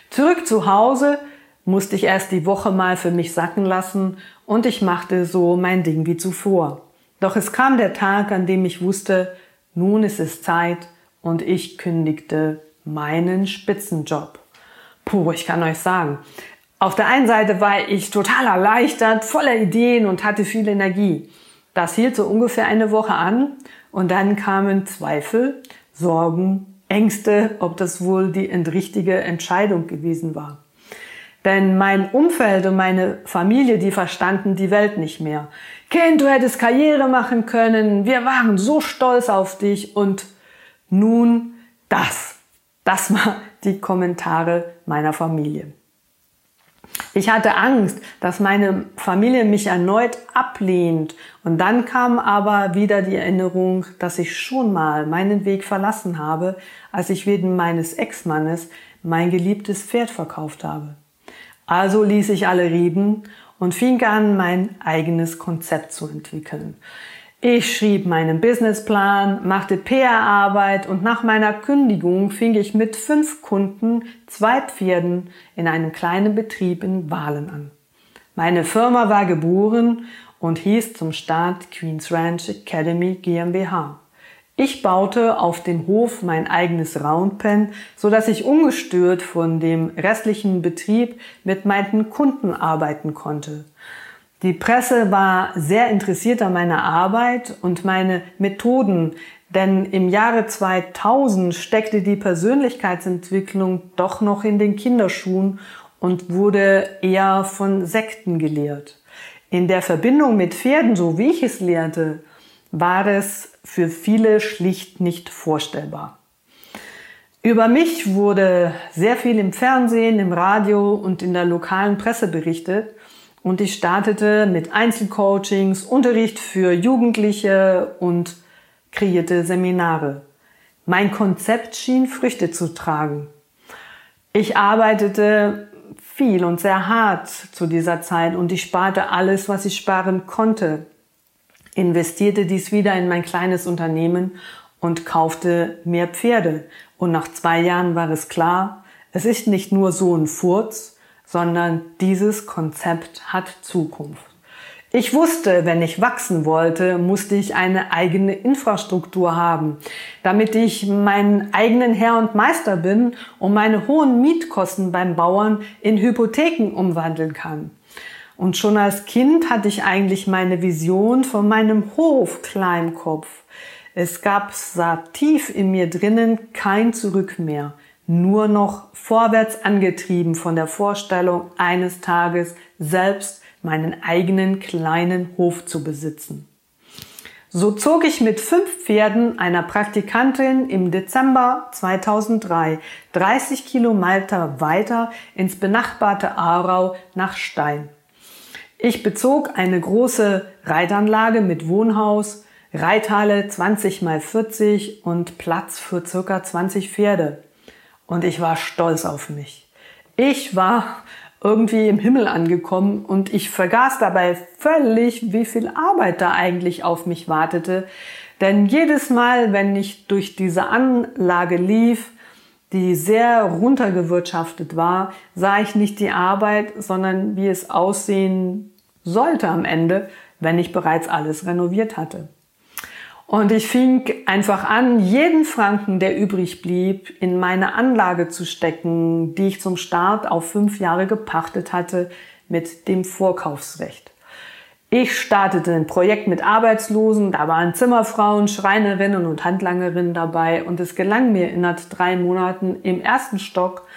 Zurück zu Hause musste ich erst die Woche mal für mich sacken lassen und ich machte so mein Ding wie zuvor. Doch es kam der Tag, an dem ich wusste, nun ist es Zeit und ich kündigte meinen Spitzenjob. Puh, ich kann euch sagen, auf der einen Seite war ich total erleichtert, voller Ideen und hatte viel Energie. Das hielt so ungefähr eine Woche an und dann kamen Zweifel, Sorgen, Ängste, ob das wohl die richtige Entscheidung gewesen war. Denn mein Umfeld und meine Familie, die verstanden die Welt nicht mehr. Kind, du hättest Karriere machen können, wir waren so stolz auf dich und nun das. Das war die Kommentare meiner Familie. Ich hatte Angst, dass meine Familie mich erneut ablehnt. Und dann kam aber wieder die Erinnerung, dass ich schon mal meinen Weg verlassen habe, als ich wegen meines Ex-Mannes mein geliebtes Pferd verkauft habe. Also ließ ich alle reden und fing an, mein eigenes Konzept zu entwickeln. Ich schrieb meinen Businessplan, machte PR-Arbeit und nach meiner Kündigung fing ich mit fünf Kunden, zwei Pferden in einem kleinen Betrieb in Wahlen an. Meine Firma war geboren und hieß zum Start Queens Ranch Academy GmbH. Ich baute auf dem Hof mein eigenes Roundpen, so dass ich ungestört von dem restlichen Betrieb mit meinen Kunden arbeiten konnte. Die Presse war sehr interessiert an meiner Arbeit und meine Methoden, denn im Jahre 2000 steckte die Persönlichkeitsentwicklung doch noch in den Kinderschuhen und wurde eher von Sekten gelehrt. In der Verbindung mit Pferden, so wie ich es lehrte, war es für viele schlicht nicht vorstellbar. Über mich wurde sehr viel im Fernsehen, im Radio und in der lokalen Presse berichtet und ich startete mit Einzelcoachings, Unterricht für Jugendliche und kreierte Seminare. Mein Konzept schien Früchte zu tragen. Ich arbeitete viel und sehr hart zu dieser Zeit und ich sparte alles, was ich sparen konnte, investierte dies wieder in mein kleines Unternehmen und kaufte mehr Pferde. Und nach zwei Jahren war es klar, es ist nicht nur so ein Furz, sondern dieses Konzept hat Zukunft. Ich wusste, wenn ich wachsen wollte, musste ich eine eigene Infrastruktur haben, damit ich meinen eigenen Herr und Meister bin und meine hohen Mietkosten beim Bauern in Hypotheken umwandeln kann. Und schon als Kind hatte ich eigentlich meine Vision von meinem Hof klar im Kopf. Es gab sah tief in mir drinnen kein Zurück mehr nur noch vorwärts angetrieben von der Vorstellung, eines Tages selbst meinen eigenen kleinen Hof zu besitzen. So zog ich mit fünf Pferden einer Praktikantin im Dezember 2003 30 Kilometer weiter ins benachbarte Aarau nach Stein. Ich bezog eine große Reitanlage mit Wohnhaus, Reithalle 20 mal 40 und Platz für circa 20 Pferde. Und ich war stolz auf mich. Ich war irgendwie im Himmel angekommen und ich vergaß dabei völlig, wie viel Arbeit da eigentlich auf mich wartete. Denn jedes Mal, wenn ich durch diese Anlage lief, die sehr runtergewirtschaftet war, sah ich nicht die Arbeit, sondern wie es aussehen sollte am Ende, wenn ich bereits alles renoviert hatte. Und ich fing einfach an, jeden Franken, der übrig blieb, in meine Anlage zu stecken, die ich zum Start auf fünf Jahre gepachtet hatte mit dem Vorkaufsrecht. Ich startete ein Projekt mit Arbeitslosen, da waren Zimmerfrauen, Schreinerinnen und Handlangerinnen dabei und es gelang mir innerhalb drei Monaten im ersten Stock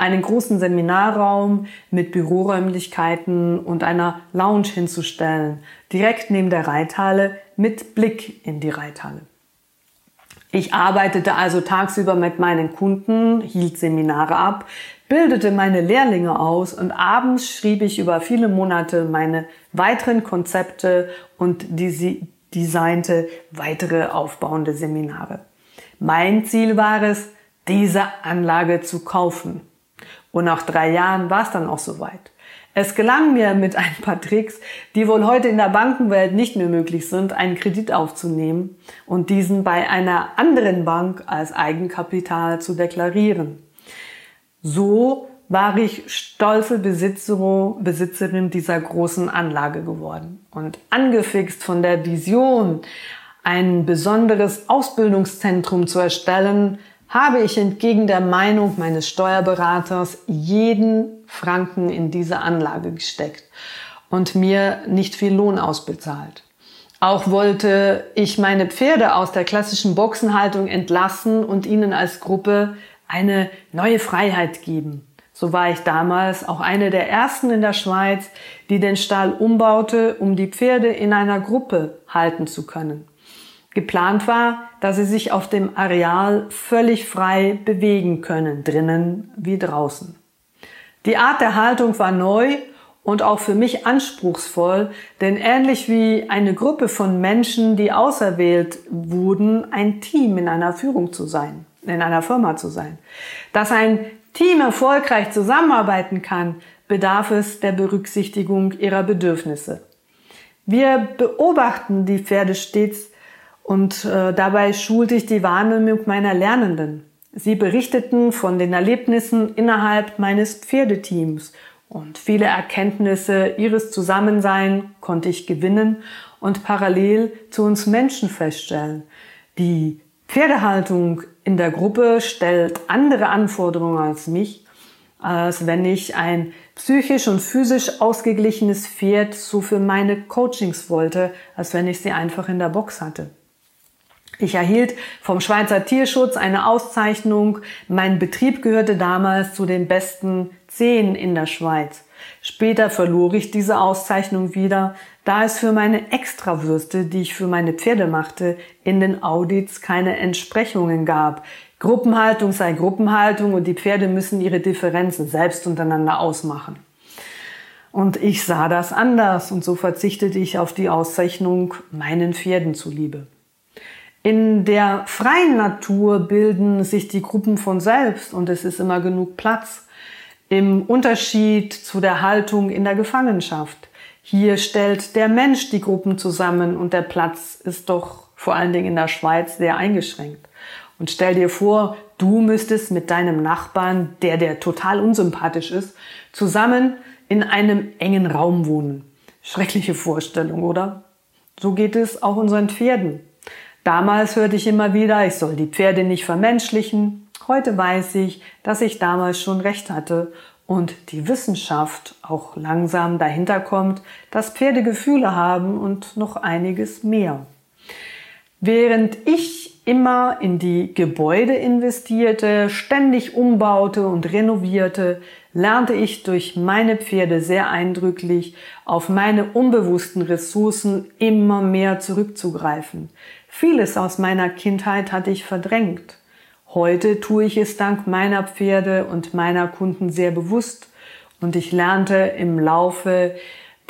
einen großen Seminarraum mit Büroräumlichkeiten und einer Lounge hinzustellen, direkt neben der Reithalle mit Blick in die Reithalle. Ich arbeitete also tagsüber mit meinen Kunden, hielt Seminare ab, bildete meine Lehrlinge aus und abends schrieb ich über viele Monate meine weiteren Konzepte und designte weitere aufbauende Seminare. Mein Ziel war es, diese Anlage zu kaufen. Und nach drei Jahren war es dann auch soweit. Es gelang mir mit ein paar Tricks, die wohl heute in der Bankenwelt nicht mehr möglich sind, einen Kredit aufzunehmen und diesen bei einer anderen Bank als Eigenkapital zu deklarieren. So war ich stolze Besitzerin dieser großen Anlage geworden und angefixt von der Vision, ein besonderes Ausbildungszentrum zu erstellen, habe ich entgegen der Meinung meines Steuerberaters jeden Franken in diese Anlage gesteckt und mir nicht viel Lohn ausbezahlt. Auch wollte ich meine Pferde aus der klassischen Boxenhaltung entlassen und ihnen als Gruppe eine neue Freiheit geben. So war ich damals auch eine der ersten in der Schweiz, die den Stall umbaute, um die Pferde in einer Gruppe halten zu können. Geplant war, dass sie sich auf dem Areal völlig frei bewegen können, drinnen wie draußen. Die Art der Haltung war neu und auch für mich anspruchsvoll, denn ähnlich wie eine Gruppe von Menschen, die auserwählt wurden, ein Team in einer Führung zu sein, in einer Firma zu sein. Dass ein Team erfolgreich zusammenarbeiten kann, bedarf es der Berücksichtigung ihrer Bedürfnisse. Wir beobachten die Pferde stets und äh, dabei schulte ich die Wahrnehmung meiner Lernenden. Sie berichteten von den Erlebnissen innerhalb meines Pferdeteams und viele Erkenntnisse ihres Zusammenseins konnte ich gewinnen und parallel zu uns Menschen feststellen. Die Pferdehaltung in der Gruppe stellt andere Anforderungen als mich, als wenn ich ein psychisch und physisch ausgeglichenes Pferd so für meine Coachings wollte, als wenn ich sie einfach in der Box hatte. Ich erhielt vom Schweizer Tierschutz eine Auszeichnung. Mein Betrieb gehörte damals zu den besten zehn in der Schweiz. Später verlor ich diese Auszeichnung wieder, da es für meine Extrawürste, die ich für meine Pferde machte, in den Audits keine Entsprechungen gab. Gruppenhaltung sei Gruppenhaltung und die Pferde müssen ihre Differenzen selbst untereinander ausmachen. Und ich sah das anders und so verzichtete ich auf die Auszeichnung meinen Pferden zuliebe. In der freien Natur bilden sich die Gruppen von selbst und es ist immer genug Platz. Im Unterschied zu der Haltung in der Gefangenschaft. Hier stellt der Mensch die Gruppen zusammen und der Platz ist doch vor allen Dingen in der Schweiz sehr eingeschränkt. Und stell dir vor, du müsstest mit deinem Nachbarn, der der total unsympathisch ist, zusammen in einem engen Raum wohnen. Schreckliche Vorstellung, oder? So geht es auch unseren Pferden. Damals hörte ich immer wieder, ich soll die Pferde nicht vermenschlichen. Heute weiß ich, dass ich damals schon recht hatte und die Wissenschaft auch langsam dahinter kommt, dass Pferde Gefühle haben und noch einiges mehr. Während ich immer in die Gebäude investierte, ständig umbaute und renovierte, lernte ich durch meine Pferde sehr eindrücklich auf meine unbewussten Ressourcen immer mehr zurückzugreifen. Vieles aus meiner Kindheit hatte ich verdrängt. Heute tue ich es dank meiner Pferde und meiner Kunden sehr bewusst und ich lernte im Laufe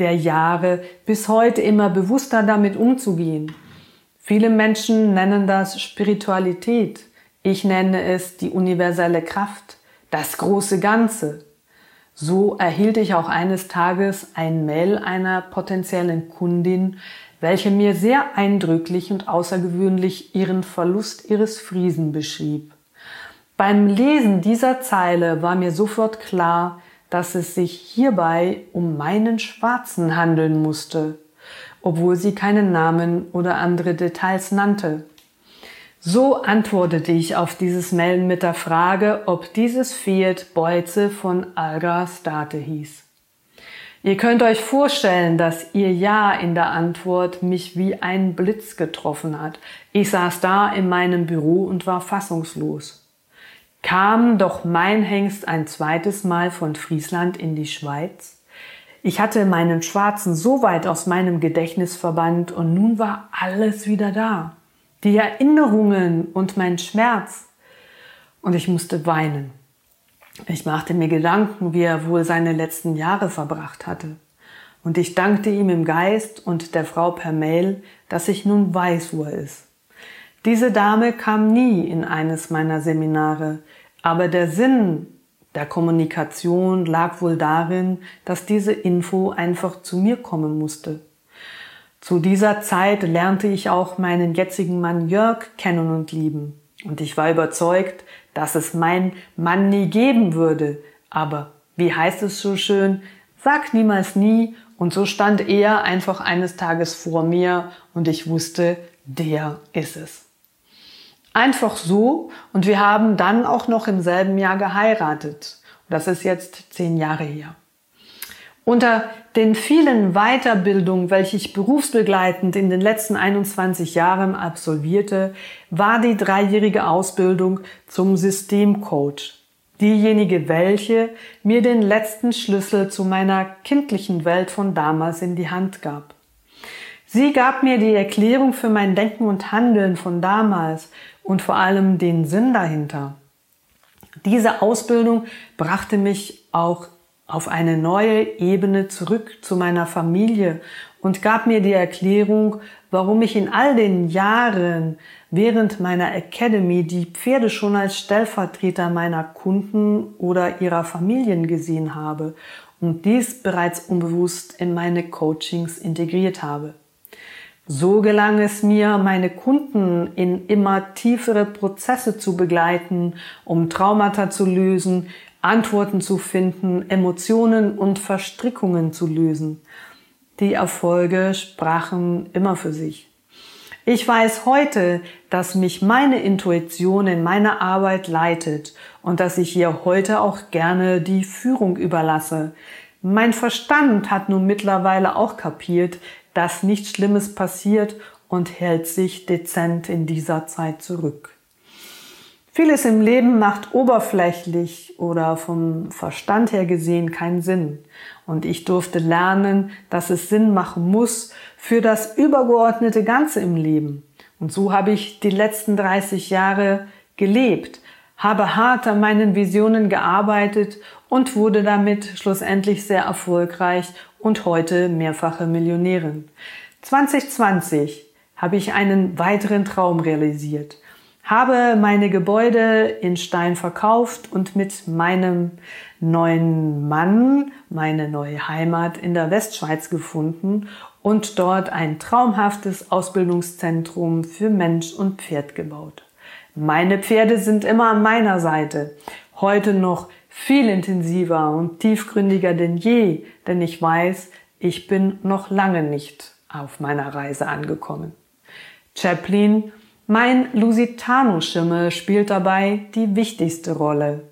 der Jahre bis heute immer bewusster damit umzugehen. Viele Menschen nennen das Spiritualität. Ich nenne es die universelle Kraft, das große Ganze. So erhielt ich auch eines Tages ein Mail einer potenziellen Kundin, welche mir sehr eindrücklich und außergewöhnlich ihren Verlust ihres Friesen beschrieb. Beim Lesen dieser Zeile war mir sofort klar, dass es sich hierbei um meinen Schwarzen handeln musste, obwohl sie keinen Namen oder andere Details nannte. So antwortete ich auf dieses Mail mit der Frage, ob dieses Pferd Beuze von Alga State hieß. Ihr könnt euch vorstellen, dass ihr Ja in der Antwort mich wie ein Blitz getroffen hat. Ich saß da in meinem Büro und war fassungslos. Kam doch mein Hengst ein zweites Mal von Friesland in die Schweiz? Ich hatte meinen Schwarzen so weit aus meinem Gedächtnis verbannt und nun war alles wieder da. Die Erinnerungen und mein Schmerz. Und ich musste weinen. Ich machte mir Gedanken, wie er wohl seine letzten Jahre verbracht hatte. Und ich dankte ihm im Geist und der Frau per Mail, dass ich nun weiß, wo er ist. Diese Dame kam nie in eines meiner Seminare, aber der Sinn der Kommunikation lag wohl darin, dass diese Info einfach zu mir kommen musste. Zu dieser Zeit lernte ich auch meinen jetzigen Mann Jörg kennen und lieben. Und ich war überzeugt, dass es mein Mann nie geben würde. Aber wie heißt es so schön? Sag niemals nie. Und so stand er einfach eines Tages vor mir und ich wusste, der ist es. Einfach so. Und wir haben dann auch noch im selben Jahr geheiratet. Das ist jetzt zehn Jahre her. Unter den vielen Weiterbildungen, welche ich berufsbegleitend in den letzten 21 Jahren absolvierte, war die dreijährige Ausbildung zum Systemcoach. Diejenige, welche mir den letzten Schlüssel zu meiner kindlichen Welt von damals in die Hand gab. Sie gab mir die Erklärung für mein Denken und Handeln von damals und vor allem den Sinn dahinter. Diese Ausbildung brachte mich auch auf eine neue Ebene zurück zu meiner Familie und gab mir die Erklärung, warum ich in all den Jahren während meiner Academy die Pferde schon als Stellvertreter meiner Kunden oder ihrer Familien gesehen habe und dies bereits unbewusst in meine Coachings integriert habe. So gelang es mir, meine Kunden in immer tiefere Prozesse zu begleiten, um Traumata zu lösen, Antworten zu finden, Emotionen und Verstrickungen zu lösen. Die Erfolge sprachen immer für sich. Ich weiß heute, dass mich meine Intuition in meiner Arbeit leitet und dass ich ihr heute auch gerne die Führung überlasse. Mein Verstand hat nun mittlerweile auch kapiert, dass nichts Schlimmes passiert und hält sich dezent in dieser Zeit zurück. Vieles im Leben macht oberflächlich oder vom Verstand her gesehen keinen Sinn. Und ich durfte lernen, dass es Sinn machen muss für das übergeordnete Ganze im Leben. Und so habe ich die letzten 30 Jahre gelebt, habe hart an meinen Visionen gearbeitet und wurde damit schlussendlich sehr erfolgreich und heute mehrfache Millionärin. 2020 habe ich einen weiteren Traum realisiert, habe meine Gebäude in Stein verkauft und mit meinem neuen Mann meine neue Heimat in der Westschweiz gefunden und dort ein traumhaftes Ausbildungszentrum für Mensch und Pferd gebaut. Meine Pferde sind immer an meiner Seite. Heute noch viel intensiver und tiefgründiger denn je, denn ich weiß, ich bin noch lange nicht auf meiner Reise angekommen. Chaplin, mein Lusitano-Schimmel, spielt dabei die wichtigste Rolle.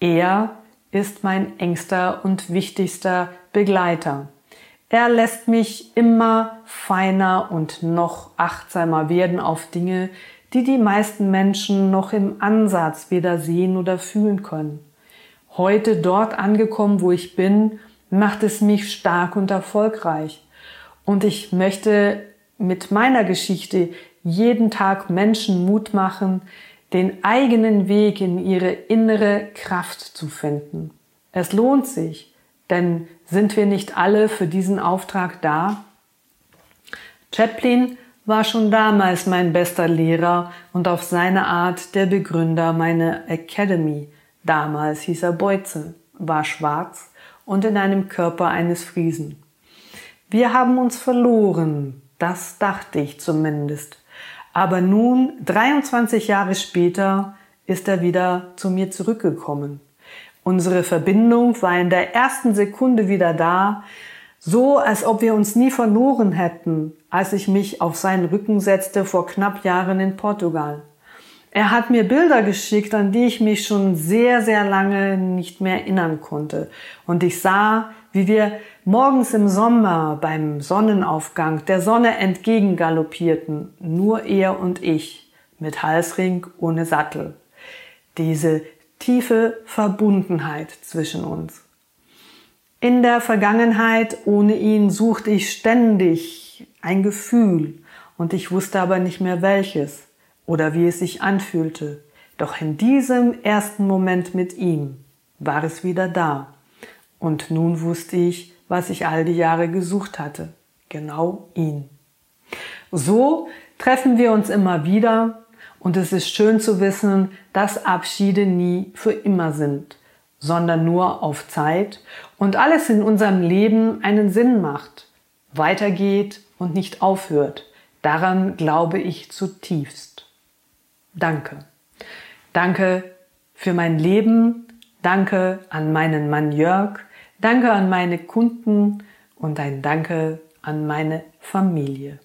Er ist mein engster und wichtigster Begleiter. Er lässt mich immer feiner und noch achtsamer werden auf Dinge, die die meisten Menschen noch im Ansatz weder sehen oder fühlen können. Heute dort angekommen, wo ich bin, macht es mich stark und erfolgreich. Und ich möchte mit meiner Geschichte jeden Tag Menschen Mut machen, den eigenen Weg in ihre innere Kraft zu finden. Es lohnt sich, denn sind wir nicht alle für diesen Auftrag da? Chaplin war schon damals mein bester Lehrer und auf seine Art der Begründer meiner Academy. Damals hieß er Beutze, war schwarz und in einem Körper eines Friesen. Wir haben uns verloren, das dachte ich zumindest. Aber nun, 23 Jahre später, ist er wieder zu mir zurückgekommen. Unsere Verbindung war in der ersten Sekunde wieder da, so als ob wir uns nie verloren hätten, als ich mich auf seinen Rücken setzte vor knapp Jahren in Portugal. Er hat mir Bilder geschickt, an die ich mich schon sehr, sehr lange nicht mehr erinnern konnte. Und ich sah, wie wir morgens im Sommer beim Sonnenaufgang der Sonne entgegengaloppierten, nur er und ich, mit Halsring ohne Sattel. Diese tiefe Verbundenheit zwischen uns. In der Vergangenheit ohne ihn suchte ich ständig ein Gefühl und ich wusste aber nicht mehr welches oder wie es sich anfühlte. Doch in diesem ersten Moment mit ihm war es wieder da. Und nun wusste ich, was ich all die Jahre gesucht hatte. Genau ihn. So treffen wir uns immer wieder und es ist schön zu wissen, dass Abschiede nie für immer sind, sondern nur auf Zeit und alles in unserem Leben einen Sinn macht, weitergeht und nicht aufhört. Daran glaube ich zutiefst. Danke. Danke für mein Leben. Danke an meinen Mann Jörg. Danke an meine Kunden und ein Danke an meine Familie.